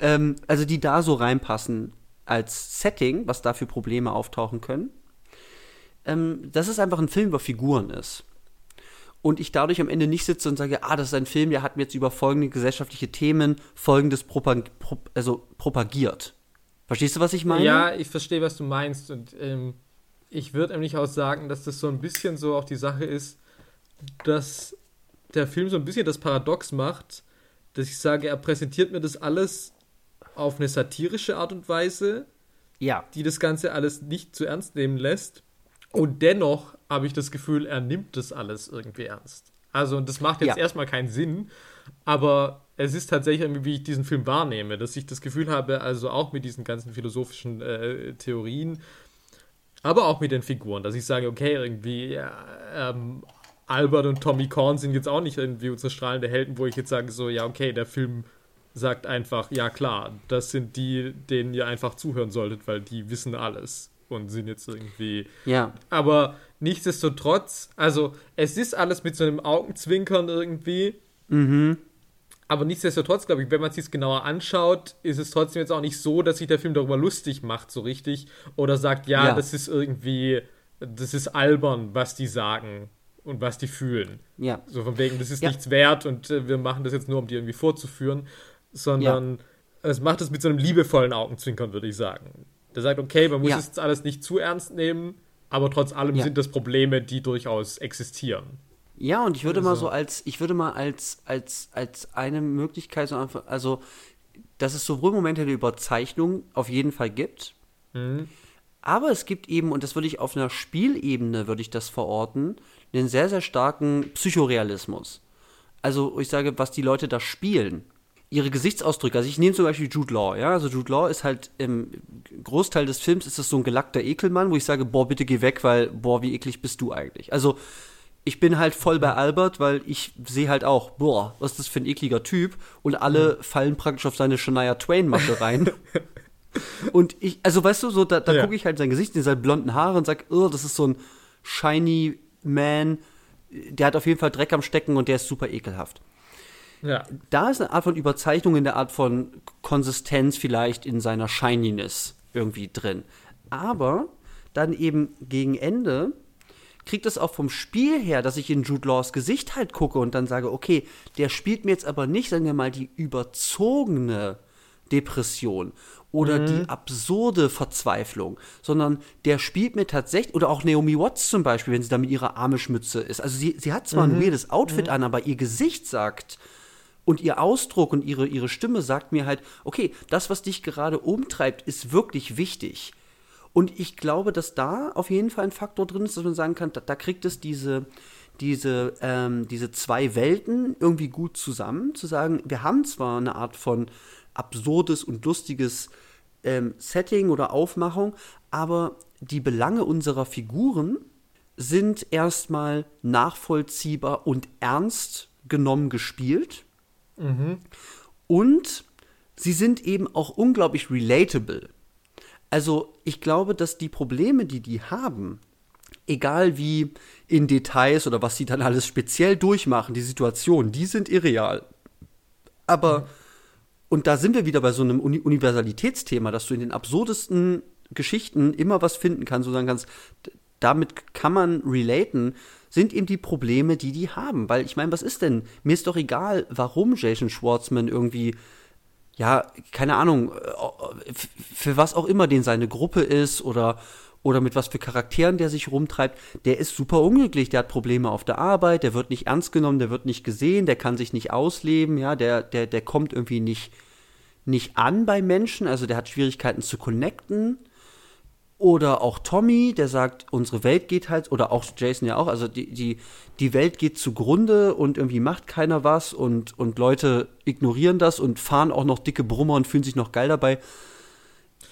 ähm, also die da so reinpassen als Setting, was da für Probleme auftauchen können. Ähm, dass es einfach ein Film über Figuren ist. Und ich dadurch am Ende nicht sitze und sage, ah, das ist ein Film, der hat mir jetzt über folgende gesellschaftliche Themen folgendes propag pro also propagiert. Verstehst du, was ich meine? Ja, ich verstehe, was du meinst. Und ähm, ich würde nämlich auch sagen, dass das so ein bisschen so auch die Sache ist, dass der Film so ein bisschen das Paradox macht, dass ich sage, er präsentiert mir das alles auf eine satirische Art und Weise, ja. die das Ganze alles nicht zu ernst nehmen lässt. Und dennoch habe ich das Gefühl, er nimmt das alles irgendwie ernst. Also, und das macht jetzt ja. erstmal keinen Sinn, aber es ist tatsächlich irgendwie, wie ich diesen Film wahrnehme, dass ich das Gefühl habe, also auch mit diesen ganzen philosophischen äh, Theorien, aber auch mit den Figuren, dass ich sage, okay, irgendwie, ja, ähm, Albert und Tommy Korn sind jetzt auch nicht irgendwie unsere strahlende Helden, wo ich jetzt sage, so, ja, okay, der Film sagt einfach, ja klar, das sind die, denen ihr einfach zuhören solltet, weil die wissen alles und sind jetzt irgendwie. Ja. Aber nichtsdestotrotz, also es ist alles mit so einem Augenzwinkern irgendwie. Mhm. Aber nichtsdestotrotz, glaube ich, wenn man es sich genauer anschaut, ist es trotzdem jetzt auch nicht so, dass sich der Film darüber lustig macht, so richtig. Oder sagt, ja, ja. das ist irgendwie, das ist albern, was die sagen und was die fühlen. Ja. So von wegen, das ist ja. nichts wert und äh, wir machen das jetzt nur, um die irgendwie vorzuführen, sondern ja. es macht es mit so einem liebevollen Augenzwinkern, würde ich sagen. Der sagt, okay, man muss ja. jetzt alles nicht zu ernst nehmen, aber trotz allem sind das Probleme, die durchaus existieren. Ja, und ich würde also. mal so als, ich würde mal als, als, als eine Möglichkeit so einfach, also, dass es sowohl Momente der Überzeichnung auf jeden Fall gibt, mhm. aber es gibt eben, und das würde ich auf einer Spielebene, würde ich das verorten, einen sehr, sehr starken Psychorealismus. Also ich sage, was die Leute da spielen, ihre Gesichtsausdrücke. Also ich nehme zum Beispiel Jude Law, ja. Also Jude Law ist halt im Großteil des Films ist das so ein gelackter Ekelmann, wo ich sage, boah, bitte geh weg, weil, boah, wie eklig bist du eigentlich. Also ich bin halt voll bei Albert, weil ich sehe halt auch, boah, was ist das für ein ekliger Typ? Und alle mhm. fallen praktisch auf seine Shania Twain-Masche rein. und ich, also weißt du, so, da, da ja. gucke ich halt sein Gesicht in seine blonden Haare und sag, oh, das ist so ein shiny man, der hat auf jeden Fall Dreck am Stecken und der ist super ekelhaft. Ja. Da ist eine Art von Überzeichnung in der Art von Konsistenz vielleicht in seiner Shininess irgendwie drin. Aber dann eben gegen Ende kriegt es auch vom Spiel her, dass ich in Jude Laws Gesicht halt gucke und dann sage, okay, der spielt mir jetzt aber nicht, sagen wir mal, die überzogene Depression oder mhm. die absurde Verzweiflung, sondern der spielt mir tatsächlich, oder auch Naomi Watts zum Beispiel, wenn sie da mit ihrer Amish-Mütze ist. Also sie, sie hat zwar mhm. ein weirdes Outfit mhm. an, aber ihr Gesicht sagt und ihr Ausdruck und ihre, ihre Stimme sagt mir halt, okay, das, was dich gerade umtreibt, ist wirklich wichtig. Und ich glaube, dass da auf jeden Fall ein Faktor drin ist, dass man sagen kann, da, da kriegt es diese, diese, ähm, diese zwei Welten irgendwie gut zusammen, zu sagen, wir haben zwar eine Art von absurdes und lustiges ähm, Setting oder Aufmachung, aber die Belange unserer Figuren sind erstmal nachvollziehbar und ernst genommen gespielt. Mhm. Und sie sind eben auch unglaublich relatable. Also ich glaube, dass die Probleme, die die haben, egal wie in Details oder was sie dann alles speziell durchmachen, die Situation, die sind irreal. Aber, mhm. Und da sind wir wieder bei so einem Uni Universalitätsthema, dass du in den absurdesten Geschichten immer was finden kannst, so sagen kannst, damit kann man relaten, sind eben die Probleme, die die haben. Weil ich meine, was ist denn? Mir ist doch egal, warum Jason Schwartzman irgendwie, ja, keine Ahnung, äh, für was auch immer den seine Gruppe ist oder oder mit was für Charakteren der sich rumtreibt, der ist super unglücklich, der hat Probleme auf der Arbeit, der wird nicht ernst genommen, der wird nicht gesehen, der kann sich nicht ausleben, ja, der, der, der kommt irgendwie nicht, nicht an bei Menschen, also der hat Schwierigkeiten zu connecten. Oder auch Tommy, der sagt, unsere Welt geht halt, oder auch Jason ja auch, also die, die, die Welt geht zugrunde und irgendwie macht keiner was und, und Leute ignorieren das und fahren auch noch dicke Brummer und fühlen sich noch geil dabei.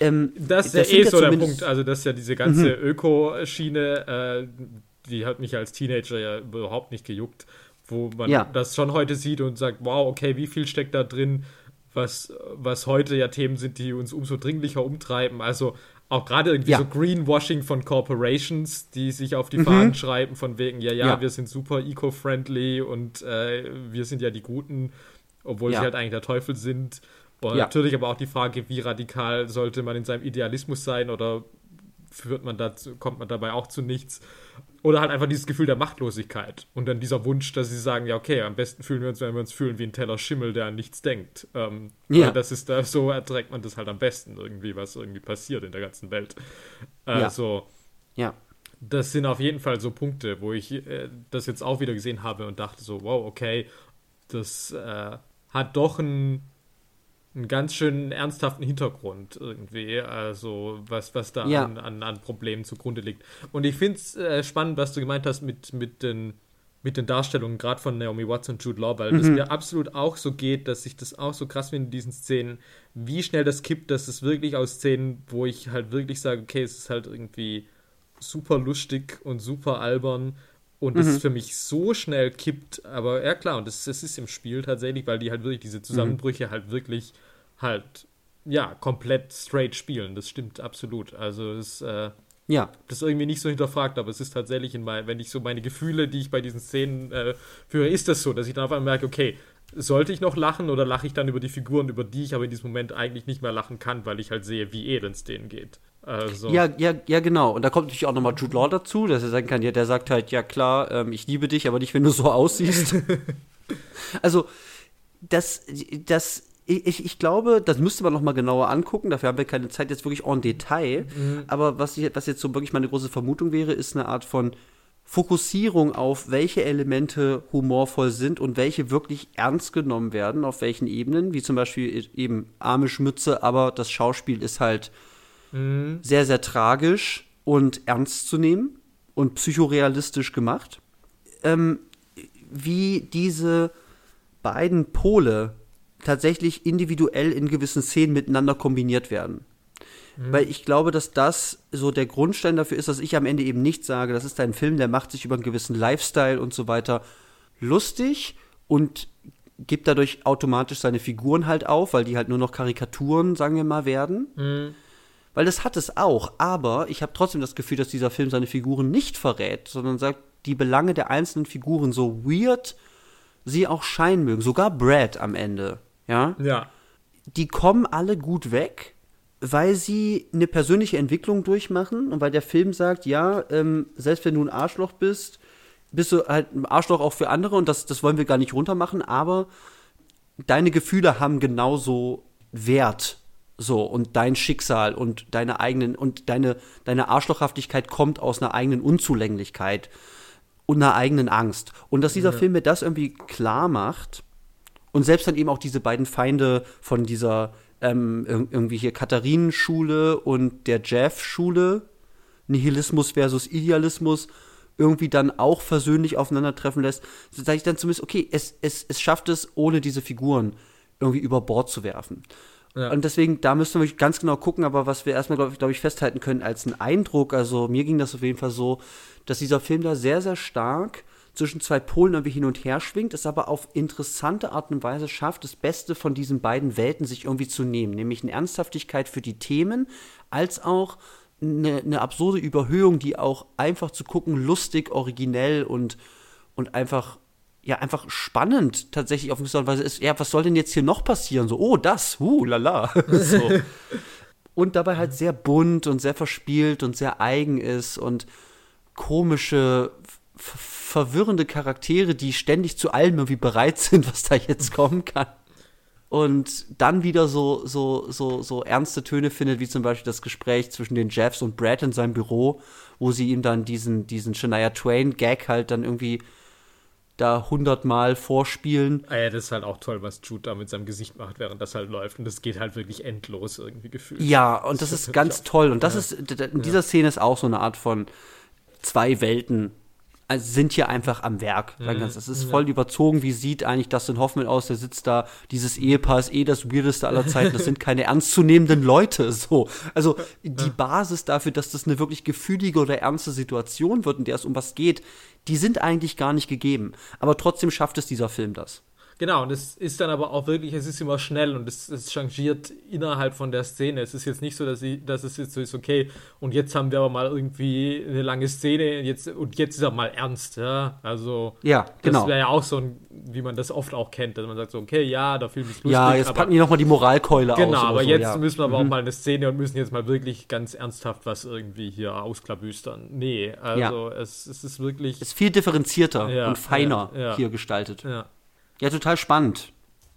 Ähm, das ist das ja eh so der Punkt, also das ist ja diese ganze mhm. Öko-Schiene, äh, die hat mich als Teenager ja überhaupt nicht gejuckt, wo man ja. das schon heute sieht und sagt, wow, okay, wie viel steckt da drin, was, was heute ja Themen sind, die uns umso dringlicher umtreiben. Also auch gerade irgendwie ja. so Greenwashing von Corporations, die sich auf die mhm. Fahnen schreiben, von wegen, ja, ja, ja. wir sind super eco-friendly und äh, wir sind ja die Guten, obwohl sie halt eigentlich der Teufel sind. Und ja. natürlich aber auch die Frage, wie radikal sollte man in seinem Idealismus sein oder führt man dazu, kommt man dabei auch zu nichts. Oder halt einfach dieses Gefühl der Machtlosigkeit und dann dieser Wunsch, dass sie sagen, ja, okay, am besten fühlen wir uns, wenn wir uns fühlen wie ein Teller Schimmel, der an nichts denkt. Ähm, ja. Das ist da, so erträgt man das halt am besten irgendwie, was irgendwie passiert in der ganzen Welt. Also, ja. ja. Das sind auf jeden Fall so Punkte, wo ich äh, das jetzt auch wieder gesehen habe und dachte so, wow, okay, das äh, hat doch ein einen ganz schön ernsthaften Hintergrund irgendwie, also was, was da ja. an, an, an, Problemen zugrunde liegt. Und ich finde es äh, spannend, was du gemeint hast mit, mit, den, mit den Darstellungen, gerade von Naomi Watts und Jude Law, weil mhm. mir absolut auch so geht, dass ich das auch so krass finde in diesen Szenen, wie schnell das kippt, dass es wirklich aus Szenen, wo ich halt wirklich sage, okay, es ist halt irgendwie super lustig und super albern, und es mhm. für mich so schnell kippt, aber ja klar, und das, das ist im Spiel tatsächlich, weil die halt wirklich diese Zusammenbrüche mhm. halt wirklich halt, ja, komplett straight spielen. Das stimmt absolut. Also es äh, ja. Das ist irgendwie nicht so hinterfragt, aber es ist tatsächlich, in mein, wenn ich so meine Gefühle, die ich bei diesen Szenen äh, führe, ist das so, dass ich dann auf einmal merke, okay, sollte ich noch lachen oder lache ich dann über die Figuren, über die ich aber in diesem Moment eigentlich nicht mehr lachen kann, weil ich halt sehe, wie elend es denen geht. Also. Ja, ja, ja, genau. Und da kommt natürlich auch nochmal Jude Law dazu, dass er sagen kann, ja, der sagt halt, ja klar, ähm, ich liebe dich, aber nicht, wenn du so aussiehst. also, das, das ich, ich glaube, das müsste man noch mal genauer angucken. Dafür haben wir keine Zeit jetzt wirklich en Detail. Mhm. Aber was, ich, was jetzt so wirklich meine große Vermutung wäre, ist eine Art von Fokussierung auf, welche Elemente humorvoll sind und welche wirklich ernst genommen werden, auf welchen Ebenen, wie zum Beispiel e-, eben arme Schmütze, aber das Schauspiel ist halt mhm. sehr, sehr tragisch und ernst zu nehmen und psychorealistisch gemacht. Ähm, wie diese beiden Pole tatsächlich individuell in gewissen Szenen miteinander kombiniert werden. Mhm. Weil ich glaube, dass das so der Grundstein dafür ist, dass ich am Ende eben nicht sage, das ist ein Film, der macht sich über einen gewissen Lifestyle und so weiter lustig und gibt dadurch automatisch seine Figuren halt auf, weil die halt nur noch Karikaturen, sagen wir mal, werden. Mhm. Weil das hat es auch, aber ich habe trotzdem das Gefühl, dass dieser Film seine Figuren nicht verrät, sondern sagt, die Belange der einzelnen Figuren so weird sie auch scheinen mögen, sogar Brad am Ende ja, ja. die kommen alle gut weg, weil sie eine persönliche Entwicklung durchmachen und weil der Film sagt, ja, ähm, selbst wenn du ein Arschloch bist, bist du halt ein Arschloch auch für andere und das, das wollen wir gar nicht runtermachen, aber deine Gefühle haben genauso Wert. So, und dein Schicksal und deine eigenen, und deine, deine Arschlochhaftigkeit kommt aus einer eigenen Unzulänglichkeit und einer eigenen Angst. Und dass dieser ja. Film mir das irgendwie klar macht, und selbst dann eben auch diese beiden Feinde von dieser ähm, irgendwie hier Katharinenschule und der Jeff-Schule, Nihilismus versus Idealismus, irgendwie dann auch versöhnlich aufeinandertreffen lässt, sage ich dann zumindest, okay, es, es, es schafft es ohne diese Figuren irgendwie über Bord zu werfen. Ja. Und deswegen, da müssen wir ganz genau gucken, aber was wir erstmal, glaube ich, glaub ich, festhalten können als einen Eindruck, also mir ging das auf jeden Fall so, dass dieser Film da sehr, sehr stark zwischen zwei Polen irgendwie hin und her schwingt, es aber auf interessante Art und Weise schafft, das Beste von diesen beiden Welten sich irgendwie zu nehmen, nämlich eine Ernsthaftigkeit für die Themen, als auch eine, eine absurde Überhöhung, die auch einfach zu gucken, lustig, originell und, und einfach ja einfach spannend tatsächlich auf eine gewisse Weise ist, ja, was soll denn jetzt hier noch passieren? So, oh, das, uh, lala. so. Und dabei halt sehr bunt und sehr verspielt und sehr eigen ist und komische, verwirrende Charaktere, die ständig zu allem irgendwie bereit sind, was da jetzt kommen kann. Und dann wieder so, so, so, so ernste Töne findet, wie zum Beispiel das Gespräch zwischen den Jeffs und Brad in seinem Büro, wo sie ihm dann diesen, diesen Shania Twain-Gag halt dann irgendwie da hundertmal vorspielen. Ah ja, das ist halt auch toll, was Jude da mit seinem Gesicht macht, während das halt läuft. Und das geht halt wirklich endlos irgendwie gefühlt. Ja, und das, das ist ganz toll. Und das ja. ist, in dieser Szene ist auch so eine Art von zwei Welten sind hier einfach am Werk. Mhm. Es ist voll überzogen. Wie sieht eigentlich Dustin Hoffman aus? Der sitzt da. Dieses Ehepaar ist eh das weirdeste aller Zeiten. Das sind keine ernstzunehmenden Leute. So. Also die Basis dafür, dass das eine wirklich gefühlige oder ernste Situation wird, in der es um was geht, die sind eigentlich gar nicht gegeben. Aber trotzdem schafft es dieser Film das. Genau, und es ist dann aber auch wirklich, es ist immer schnell und es, es changiert innerhalb von der Szene. Es ist jetzt nicht so, dass, ich, dass es jetzt so ist, okay, und jetzt haben wir aber mal irgendwie eine lange Szene jetzt, und jetzt ist er mal ernst, ja. Also, ja, genau. das wäre ja auch so ein, wie man das oft auch kennt, dass man sagt so, okay, ja, da fühlt mich lustig. Ja, jetzt aber, packen die nochmal die Moralkeule genau, aus. Genau, aber so, jetzt ja. müssen wir aber mhm. auch mal eine Szene und müssen jetzt mal wirklich ganz ernsthaft was irgendwie hier ausklabüstern. Nee, also ja. es, es ist wirklich. Es ist viel differenzierter ja, und feiner hier gestaltet. Ja. Ja, total spannend.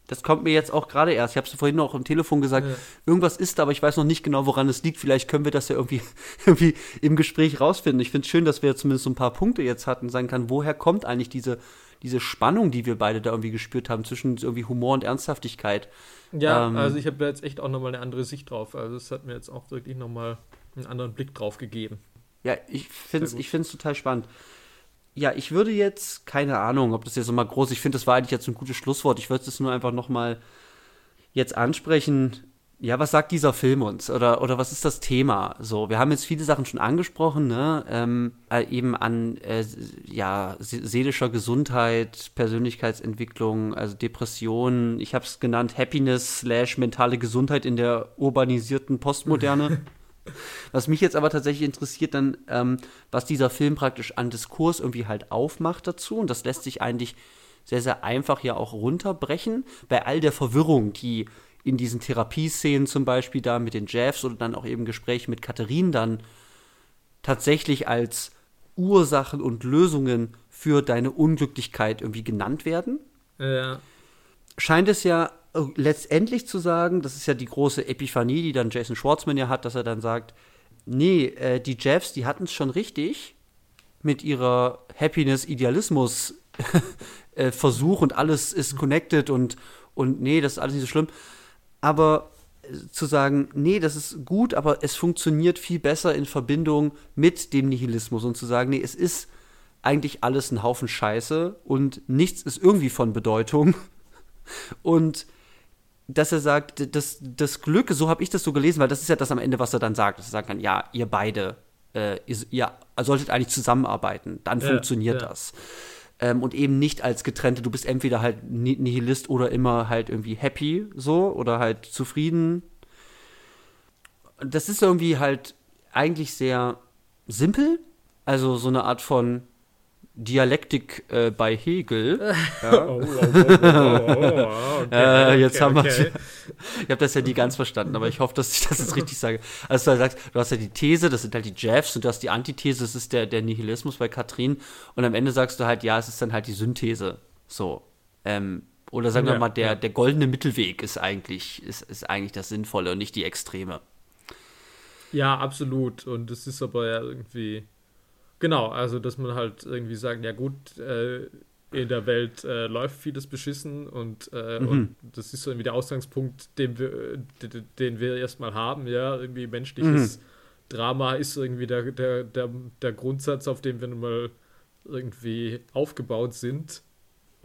Das kommt mir jetzt auch gerade erst. Ich habe es vorhin noch am Telefon gesagt. Ja. Irgendwas ist da, aber ich weiß noch nicht genau, woran es liegt. Vielleicht können wir das ja irgendwie, irgendwie im Gespräch rausfinden. Ich finde es schön, dass wir zumindest so ein paar Punkte jetzt hatten, sagen kann, woher kommt eigentlich diese, diese Spannung, die wir beide da irgendwie gespürt haben, zwischen irgendwie Humor und Ernsthaftigkeit. Ja, ähm, also ich habe jetzt echt auch nochmal eine andere Sicht drauf. Also es hat mir jetzt auch wirklich nochmal einen anderen Blick drauf gegeben. Ja, ich finde es total spannend. Ja, ich würde jetzt, keine Ahnung, ob das jetzt nochmal groß, ich finde, das war eigentlich jetzt ein gutes Schlusswort. Ich würde es nur einfach nochmal jetzt ansprechen. Ja, was sagt dieser Film uns? Oder, oder was ist das Thema? So, wir haben jetzt viele Sachen schon angesprochen, ne? Ähm, äh, eben an äh, ja, seelischer Gesundheit, Persönlichkeitsentwicklung, also Depressionen. Ich habe es genannt Happiness slash mentale Gesundheit in der urbanisierten Postmoderne. Was mich jetzt aber tatsächlich interessiert, dann, ähm, was dieser Film praktisch an Diskurs irgendwie halt aufmacht dazu. Und das lässt sich eigentlich sehr, sehr einfach ja auch runterbrechen. Bei all der Verwirrung, die in diesen Therapieszenen zum Beispiel da mit den Jeffs oder dann auch eben Gespräche mit Katharine dann tatsächlich als Ursachen und Lösungen für deine Unglücklichkeit irgendwie genannt werden. Ja. Scheint es ja letztendlich zu sagen, das ist ja die große Epiphanie, die dann Jason Schwartzman ja hat, dass er dann sagt, nee, äh, die Jeffs, die hatten es schon richtig mit ihrer Happiness-Idealismus-Versuch äh, und alles ist connected und, und nee, das ist alles nicht so schlimm. Aber äh, zu sagen, nee, das ist gut, aber es funktioniert viel besser in Verbindung mit dem Nihilismus und zu sagen, nee, es ist eigentlich alles ein Haufen Scheiße und nichts ist irgendwie von Bedeutung. Und dass er sagt, das, das Glück, so habe ich das so gelesen, weil das ist ja das am Ende, was er dann sagt, dass er sagen kann, ja, ihr beide, äh, ihr, ihr solltet eigentlich zusammenarbeiten, dann ja, funktioniert ja. das. Ähm, und eben nicht als getrennte, du bist entweder halt Nihilist oder immer halt irgendwie happy, so, oder halt zufrieden. Das ist irgendwie halt eigentlich sehr simpel, also so eine Art von Dialektik äh, bei Hegel. Ja. oh, oh, oh, okay, äh, jetzt okay, haben wir okay. Ich habe das ja nie ganz verstanden, aber ich hoffe, dass ich das jetzt richtig sage. Also du sagst, du hast ja die These, das sind halt die Jeffs und du hast die Antithese, das ist der, der Nihilismus bei Katrin und am Ende sagst du halt, ja, es ist dann halt die Synthese. So. Ähm, oder sagen ja, wir mal, der, ja. der goldene Mittelweg ist eigentlich, ist, ist eigentlich das Sinnvolle und nicht die Extreme. Ja, absolut. Und es ist aber ja irgendwie Genau, also dass man halt irgendwie sagt, ja gut, äh, in der Welt äh, läuft vieles beschissen und, äh, mhm. und, das ist so irgendwie der Ausgangspunkt, den wir, den wir erstmal haben, ja, irgendwie menschliches mhm. Drama ist irgendwie der, der, der, der Grundsatz, auf dem wir nun mal irgendwie aufgebaut sind.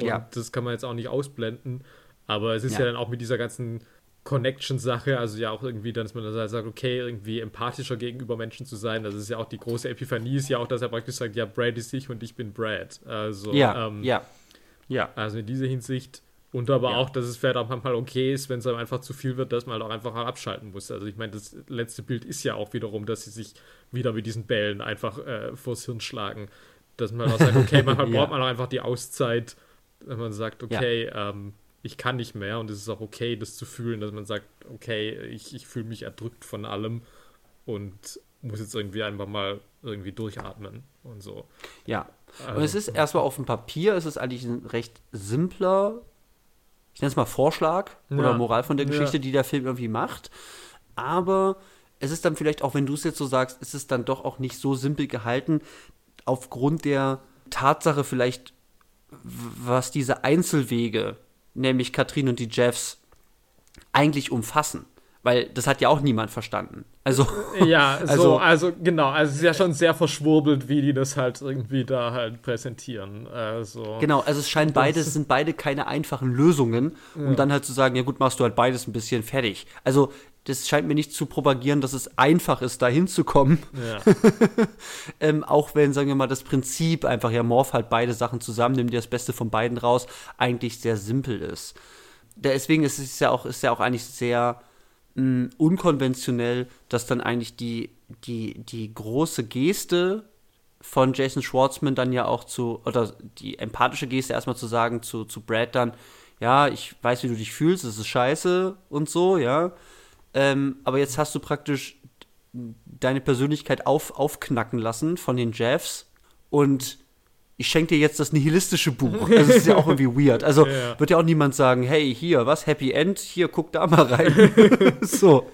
Und ja. das kann man jetzt auch nicht ausblenden. Aber es ist ja, ja dann auch mit dieser ganzen Connection-Sache, also ja auch irgendwie, dass man dann sagt, okay, irgendwie empathischer gegenüber Menschen zu sein. Das ist ja auch die große Epiphanie, ist ja auch, dass er praktisch sagt, ja, Brad ist ich und ich bin Brad. Also, ja, ähm, ja, ja. Also in dieser Hinsicht und aber ja. auch, dass es vielleicht auch manchmal okay ist, wenn es einem einfach zu viel wird, dass man halt auch einfach abschalten muss. Also ich meine, das letzte Bild ist ja auch wiederum, dass sie sich wieder mit diesen Bällen einfach äh, vors Hirn schlagen. Dass man auch sagt, okay, manchmal ja. braucht man auch einfach die Auszeit, wenn man sagt, okay, ja. ähm, ich kann nicht mehr und es ist auch okay, das zu fühlen, dass man sagt, okay, ich, ich fühle mich erdrückt von allem und muss jetzt irgendwie einfach mal irgendwie durchatmen und so. Ja. Also, und es ist erstmal auf dem Papier, es ist eigentlich ein recht simpler, ich nenne es mal Vorschlag ja. oder Moral von der Geschichte, ja. die der Film irgendwie macht. Aber es ist dann vielleicht auch, wenn du es jetzt so sagst, ist es dann doch auch nicht so simpel gehalten, aufgrund der Tatsache vielleicht, was diese Einzelwege nämlich Katrin und die Jeffs, eigentlich umfassen. Weil das hat ja auch niemand verstanden. Also. Ja, also, so, also genau, also es ist ja schon sehr verschwurbelt, wie die das halt irgendwie da halt präsentieren. Also, genau, also es scheint beides, es sind beide keine einfachen Lösungen, um ja. dann halt zu sagen, ja gut, machst du halt beides ein bisschen fertig. Also das scheint mir nicht zu propagieren, dass es einfach ist, da hinzukommen. Ja. ähm, auch wenn, sagen wir mal, das Prinzip einfach, ja, Morph halt beide Sachen zusammen, nimmt dir das Beste von beiden raus, eigentlich sehr simpel ist. Deswegen ist es ja auch, ist ja auch eigentlich sehr mh, hm, unkonventionell, dass dann eigentlich die, die, die große Geste von Jason Schwartzman dann ja auch zu, oder die empathische Geste erstmal zu sagen zu, zu Brad dann, ja, ich weiß, wie du dich fühlst, es ist scheiße und so, ja ähm, aber jetzt hast du praktisch deine Persönlichkeit auf, aufknacken lassen von den Jeffs und ich schenke dir jetzt das nihilistische Buch. Das ist ja auch irgendwie weird. Also ja. wird ja auch niemand sagen, hey, hier, was, Happy End, hier, guck da mal rein. so.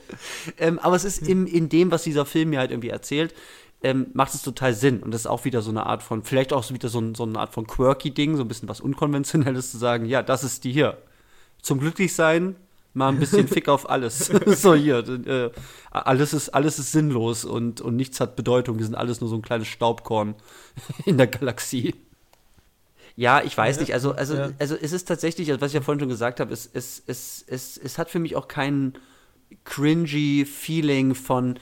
Ähm, aber es ist in, in dem, was dieser Film mir halt irgendwie erzählt, ähm, macht es total Sinn. Und das ist auch wieder so eine Art von, vielleicht auch wieder so, so eine Art von quirky Ding, so ein bisschen was Unkonventionelles zu sagen, ja, das ist die hier. Zum Glücklichsein mal ein bisschen Fick auf alles. so hier, äh, alles ist alles ist sinnlos und und nichts hat Bedeutung. Wir sind alles nur so ein kleines Staubkorn in der Galaxie. Ja, ich weiß ja, nicht. Also, also, ja. also es ist tatsächlich, also was ich ja vorhin schon gesagt habe, es, es, es, es, es hat für mich auch kein cringy Feeling von,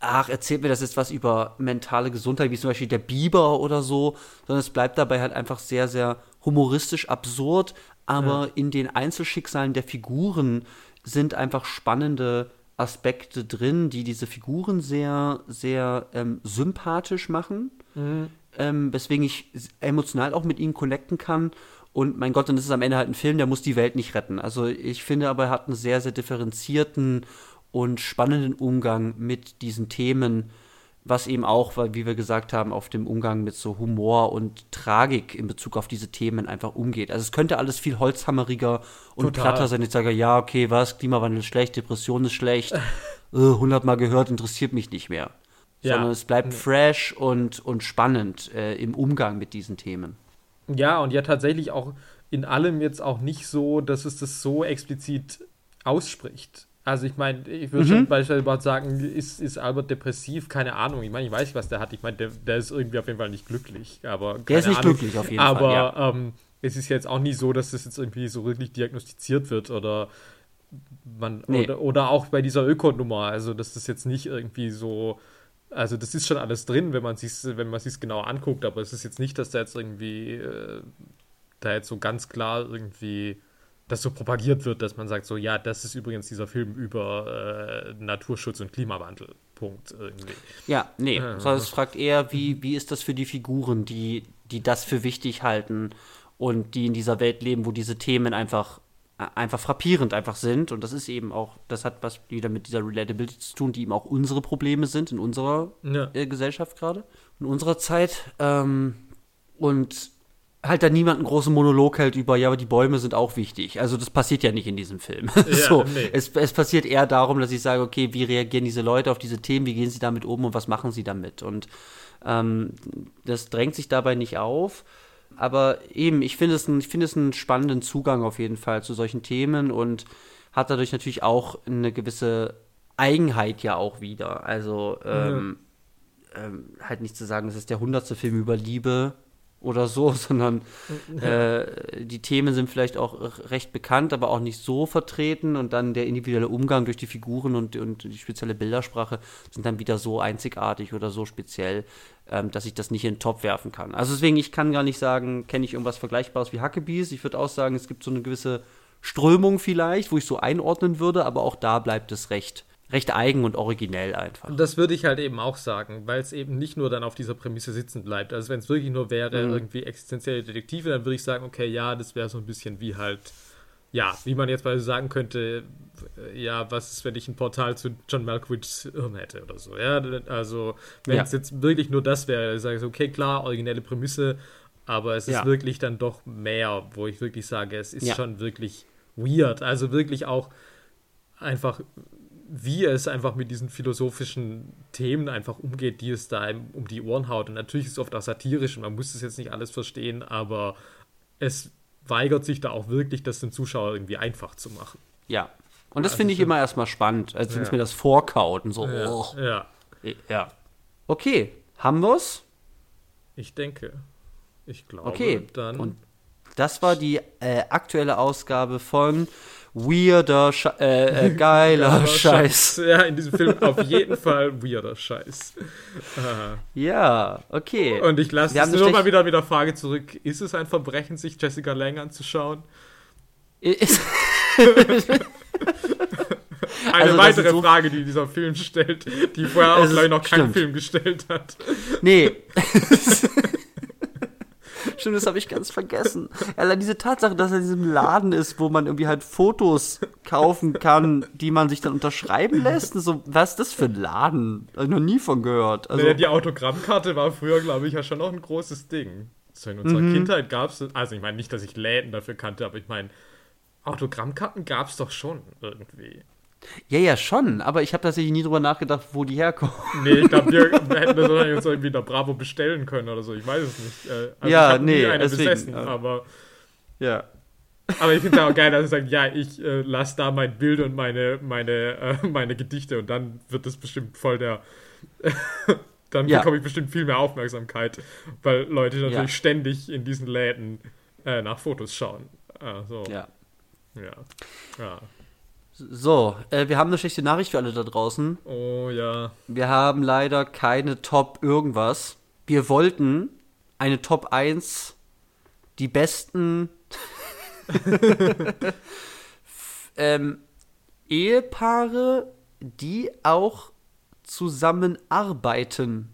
ach, erzählt mir das jetzt was über mentale Gesundheit, wie zum Beispiel der Biber oder so, sondern es bleibt dabei halt einfach sehr, sehr humoristisch absurd, aber ja. in den Einzelschicksalen der Figuren sind einfach spannende Aspekte drin, die diese Figuren sehr, sehr ähm, sympathisch machen, mhm. ähm, weswegen ich emotional auch mit ihnen connecten kann. Und mein Gott, dann ist es am Ende halt ein Film, der muss die Welt nicht retten. Also ich finde aber, er hat einen sehr, sehr differenzierten und spannenden Umgang mit diesen Themen, was eben auch, weil, wie wir gesagt haben, auf dem Umgang mit so Humor und Tragik in Bezug auf diese Themen einfach umgeht. Also es könnte alles viel holzhammeriger und Total. platter sein. Ich sage, ja, okay, was, Klimawandel ist schlecht, Depression ist schlecht, äh, hundertmal äh, gehört, interessiert mich nicht mehr. Ja. Sondern es bleibt fresh und, und spannend äh, im Umgang mit diesen Themen. Ja, und ja tatsächlich auch in allem jetzt auch nicht so, dass es das so explizit ausspricht. Also ich meine, ich würde mhm. schon beispielsweise sagen, ist, ist Albert depressiv? Keine Ahnung. Ich meine, ich weiß nicht, was der hat. Ich meine, der, der ist irgendwie auf jeden Fall nicht glücklich. Aber der ist nicht Ahnung. glücklich auf jeden aber, Fall. Aber ähm, es ist jetzt auch nicht so, dass das jetzt irgendwie so wirklich diagnostiziert wird oder man nee. oder, oder auch bei dieser Ökonummer. Also dass das jetzt nicht irgendwie so also das ist schon alles drin, wenn man sich wenn man sich genau anguckt, aber es ist jetzt nicht, dass da jetzt irgendwie äh, da jetzt so ganz klar irgendwie das so propagiert wird, dass man sagt, so ja, das ist übrigens dieser Film über äh, Naturschutz und Klimawandel. Punkt irgendwie. Ja, nee, äh, sondern es fragt eher, wie, wie ist das für die Figuren, die, die das für wichtig halten und die in dieser Welt leben, wo diese Themen einfach einfach frappierend einfach sind und das ist eben auch, das hat was wieder mit dieser Relatability zu tun, die eben auch unsere Probleme sind in unserer ja. äh, Gesellschaft gerade, in unserer Zeit ähm, und halt da niemand einen großen Monolog hält über, ja, aber die Bäume sind auch wichtig. Also das passiert ja nicht in diesem Film. Ja, so, nee. es, es passiert eher darum, dass ich sage, okay, wie reagieren diese Leute auf diese Themen, wie gehen sie damit um und was machen sie damit? Und ähm, das drängt sich dabei nicht auf. Aber eben, ich finde es, ein, find es einen spannenden Zugang auf jeden Fall zu solchen Themen und hat dadurch natürlich auch eine gewisse Eigenheit ja auch wieder. Also ähm, ja. ähm, halt nicht zu sagen, es ist der hundertste Film über Liebe, oder so, sondern äh, die Themen sind vielleicht auch recht bekannt, aber auch nicht so vertreten und dann der individuelle Umgang durch die Figuren und, und die spezielle Bildersprache sind dann wieder so einzigartig oder so speziell, ähm, dass ich das nicht in den Top werfen kann. Also deswegen, ich kann gar nicht sagen, kenne ich irgendwas Vergleichbares wie Hackebees. Ich würde auch sagen, es gibt so eine gewisse Strömung vielleicht, wo ich so einordnen würde, aber auch da bleibt es recht recht eigen und originell einfach. Und das würde ich halt eben auch sagen, weil es eben nicht nur dann auf dieser Prämisse sitzen bleibt. Also wenn es wirklich nur wäre, mhm. irgendwie existenzielle Detektive, dann würde ich sagen, okay, ja, das wäre so ein bisschen wie halt, ja, wie man jetzt mal sagen könnte, äh, ja, was ist, wenn ich ein Portal zu John Malkovichs Hirn hätte oder so. Ja, also wenn es ja. jetzt wirklich nur das wäre, dann sage ich so, okay, klar, originelle Prämisse, aber es ist ja. wirklich dann doch mehr, wo ich wirklich sage, es ist ja. schon wirklich weird. Also wirklich auch einfach wie es einfach mit diesen philosophischen Themen einfach umgeht, die es da um die Ohren haut. Und natürlich ist es oft auch satirisch und man muss es jetzt nicht alles verstehen, aber es weigert sich da auch wirklich, das den Zuschauer irgendwie einfach zu machen. Ja. Und das also finde ich immer erstmal spannend, als wenn es mir das vorkaut und so. Ja. Oh. ja. Ja. Okay, haben wir's? Ich denke. Ich glaube, okay. dann. Und das war die äh, aktuelle Ausgabe von weirder, Sche äh, äh, geiler Scheiß. Scheiß. Ja, in diesem Film auf jeden Fall weirder Scheiß. ja, okay. Und ich lasse es nur mal wieder mit der Frage zurück: Ist es ein Verbrechen, sich Jessica Lange anzuschauen? Ist Eine also, weitere so Frage, die dieser Film stellt, die vorher auch, glaube ich, noch kein Film gestellt hat. Nee. Stimmt, das habe ich ganz vergessen. Allein diese Tatsache, dass er in diesem Laden ist, wo man irgendwie halt Fotos kaufen kann, die man sich dann unterschreiben lässt. So, was ist das für ein Laden? Habe ich noch nie von gehört. Also, naja, die Autogrammkarte war früher, glaube ich, ja schon noch ein großes Ding. So in unserer mhm. Kindheit gab es, also ich meine nicht, dass ich Läden dafür kannte, aber ich meine, Autogrammkarten gab es doch schon irgendwie. Ja, ja, schon, aber ich habe tatsächlich nie drüber nachgedacht, wo die herkommen. Nee, ich glaube, wir hätten das uns irgendwie in der Bravo bestellen können oder so, ich weiß es nicht. Äh, also ja, nee, nie eine deswegen, besessen, aber. Ja. Aber ich finde es auch geil, dass er sagt, ja, ich äh, lasse da mein Bild und meine, meine, äh, meine Gedichte und dann wird das bestimmt voll der. dann ja. bekomme ich bestimmt viel mehr Aufmerksamkeit, weil Leute natürlich ja. ständig in diesen Läden äh, nach Fotos schauen. Also, ja. Ja. Ja. So, äh, wir haben eine schlechte Nachricht für alle da draußen. Oh ja. Wir haben leider keine Top irgendwas. Wir wollten eine Top 1, die besten ähm, Ehepaare, die auch zusammenarbeiten.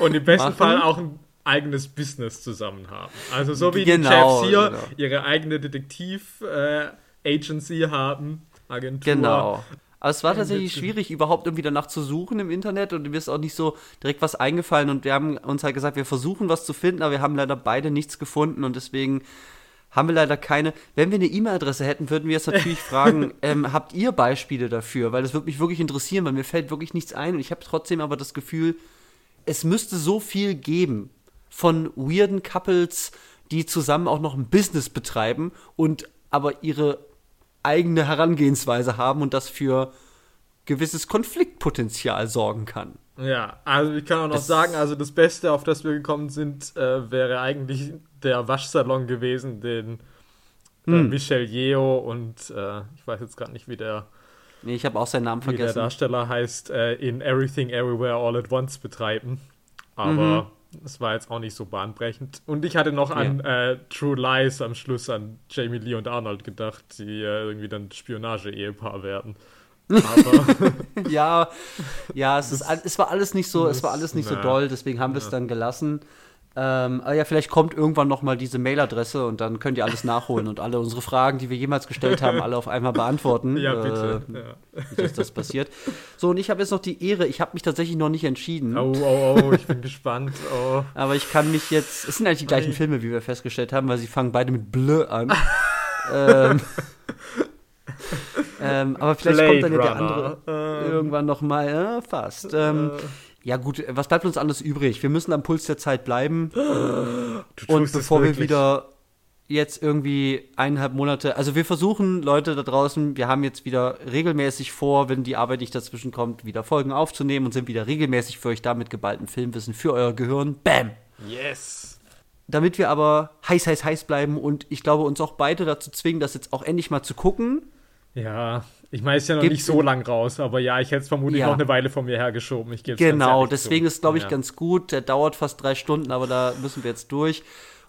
Und im besten Fall auch ein eigenes Business zusammen haben. Also so wie genau, die Chefs hier genau. ihre eigene Detektiv-Agency äh, haben Agentur. Genau. Aber es war tatsächlich schwierig, überhaupt irgendwie danach zu suchen im Internet und mir ist auch nicht so direkt was eingefallen und wir haben uns halt gesagt, wir versuchen was zu finden, aber wir haben leider beide nichts gefunden und deswegen haben wir leider keine. Wenn wir eine E-Mail-Adresse hätten, würden wir jetzt natürlich fragen, ähm, habt ihr Beispiele dafür? Weil das würde mich wirklich interessieren, weil mir fällt wirklich nichts ein und ich habe trotzdem aber das Gefühl, es müsste so viel geben von weirden Couples, die zusammen auch noch ein Business betreiben und aber ihre eigene Herangehensweise haben und das für gewisses Konfliktpotenzial sorgen kann. Ja, also ich kann auch noch das sagen, also das Beste, auf das wir gekommen sind, äh, wäre eigentlich der Waschsalon gewesen, den äh, hm. Michel Yeo und äh, ich weiß jetzt gerade nicht, wie der Nee, ich habe auch seinen Namen vergessen. Wie der Darsteller heißt, äh, in Everything Everywhere All at Once betreiben. Aber mhm. Es war jetzt auch nicht so bahnbrechend. Und ich hatte noch ja. an äh, True Lies am Schluss an Jamie Lee und Arnold gedacht, die äh, irgendwie dann Spionage-Ehepaar werden. Aber ja, ja, es, ist, es war alles nicht so, es war alles nicht so doll, deswegen haben wir es dann gelassen. Ähm, aber ja, vielleicht kommt irgendwann noch mal diese Mailadresse und dann könnt ihr alles nachholen und alle unsere Fragen, die wir jemals gestellt haben, alle auf einmal beantworten. Ja, bitte. Äh, ja. Wie das, das passiert. So, und ich habe jetzt noch die Ehre, ich habe mich tatsächlich noch nicht entschieden. Oh, oh, oh, ich bin gespannt. Oh. Aber ich kann mich jetzt, es sind eigentlich die gleichen Filme, wie wir festgestellt haben, weil sie fangen beide mit Blö an. ähm, ähm, aber vielleicht Blade kommt dann ja der andere ähm, irgendwann noch mal, äh, fast. Ähm, äh. Ja, gut, was bleibt uns alles übrig? Wir müssen am Puls der Zeit bleiben. und bevor wir wieder jetzt irgendwie eineinhalb Monate, also wir versuchen, Leute da draußen, wir haben jetzt wieder regelmäßig vor, wenn die Arbeit nicht dazwischen kommt, wieder Folgen aufzunehmen und sind wieder regelmäßig für euch da mit geballtem Filmwissen für euer Gehirn. Bam! Yes! damit wir aber heiß, heiß, heiß bleiben und ich glaube, uns auch beide dazu zwingen, das jetzt auch endlich mal zu gucken. Ja, ich meine, es ist ja noch Gibt- nicht so lang raus, aber ja, ich hätte es vermutlich Ja. noch eine Weile von mir hergeschoben. Ich Genau, deswegen zu. ist, glaube ich, Ja. ganz gut. Der dauert fast drei Stunden, aber da müssen wir jetzt durch.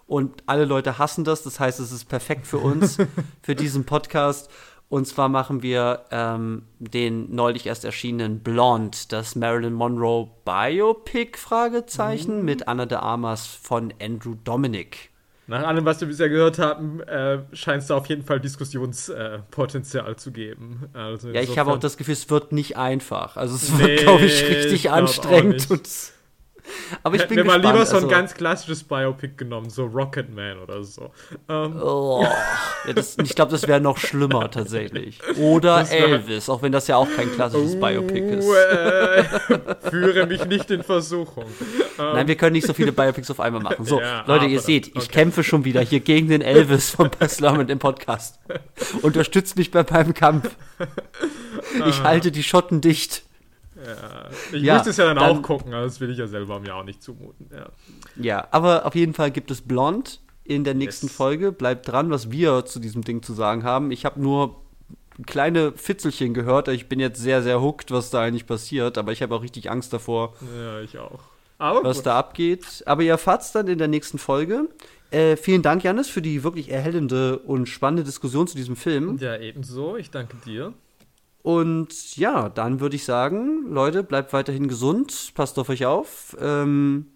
Und alle Leute hassen das. Das heißt, es ist perfekt für uns, für diesen Podcast. Und zwar machen wir ähm, den neulich erst erschienenen Blonde, das Marilyn Monroe Biopic, Fragezeichen, Mhm. mit Anna de Armas von Andrew Dominic. Nach allem, was wir bisher gehört haben, äh, scheint es da auf jeden Fall Diskussionspotenzial äh, zu geben. Also Ja, ich habe auch das Gefühl, es wird nicht einfach. Also es Nee, wird, glaube ich, ich richtig glaub auch anstrengend. Und, aber ich bin mal gespannt. lieber so ein also- ganz klassisches Biopic genommen, so Rocketman oder so. Ähm, Oh, ja, das, ich glaube, das wäre noch schlimmer tatsächlich. Oder Elvis, auch wenn das ja auch kein klassisches Biopic ist. Uh, äh, führe mich nicht in Versuchung. Nein, wir können nicht so viele Biopics auf einmal machen. So, Ja, Leute, ihr seht, ich okay. kämpfe schon wieder hier gegen den Elvis von Bess Lerman im Podcast. Unterstützt mich bei meinem Kampf. Ich Ah. halte die Schotten dicht. Ja, ich Ja, müsste es ja dann, dann- auch gucken, aber das will ich ja selber mir auch nicht zumuten. Ja. Ja, aber auf jeden Fall gibt es Blond in der nächsten Yes. Folge. Bleibt dran, was wir zu diesem Ding zu sagen haben. Ich habe nur kleine Fitzelchen gehört. Ich bin jetzt sehr, sehr hooked, was da eigentlich passiert. Aber ich habe auch richtig Angst davor, ja, ich auch. Aber was gut. da abgeht. Aber ihr erfahrt es dann in der nächsten Folge. Äh, vielen Dank, Janis, für die wirklich erhellende und spannende Diskussion zu diesem Film. Ja, ebenso. Ich danke dir. Und ja, dann würde ich sagen, Leute, bleibt weiterhin gesund, passt auf euch auf, ähm,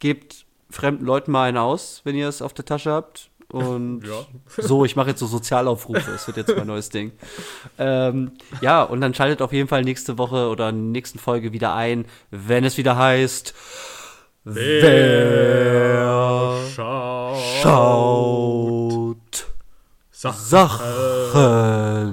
gebt fremden Leuten mal einen aus, wenn ihr es auf der Tasche habt. Und Ja. so, ich mache jetzt so Sozialaufrufe, das wird jetzt mein neues Ding. Ähm, ja, und dann schaltet auf jeden Fall nächste Woche oder in der nächsten Folge wieder ein, wenn es wieder heißt, wer Schau. schaut Sache. Sache.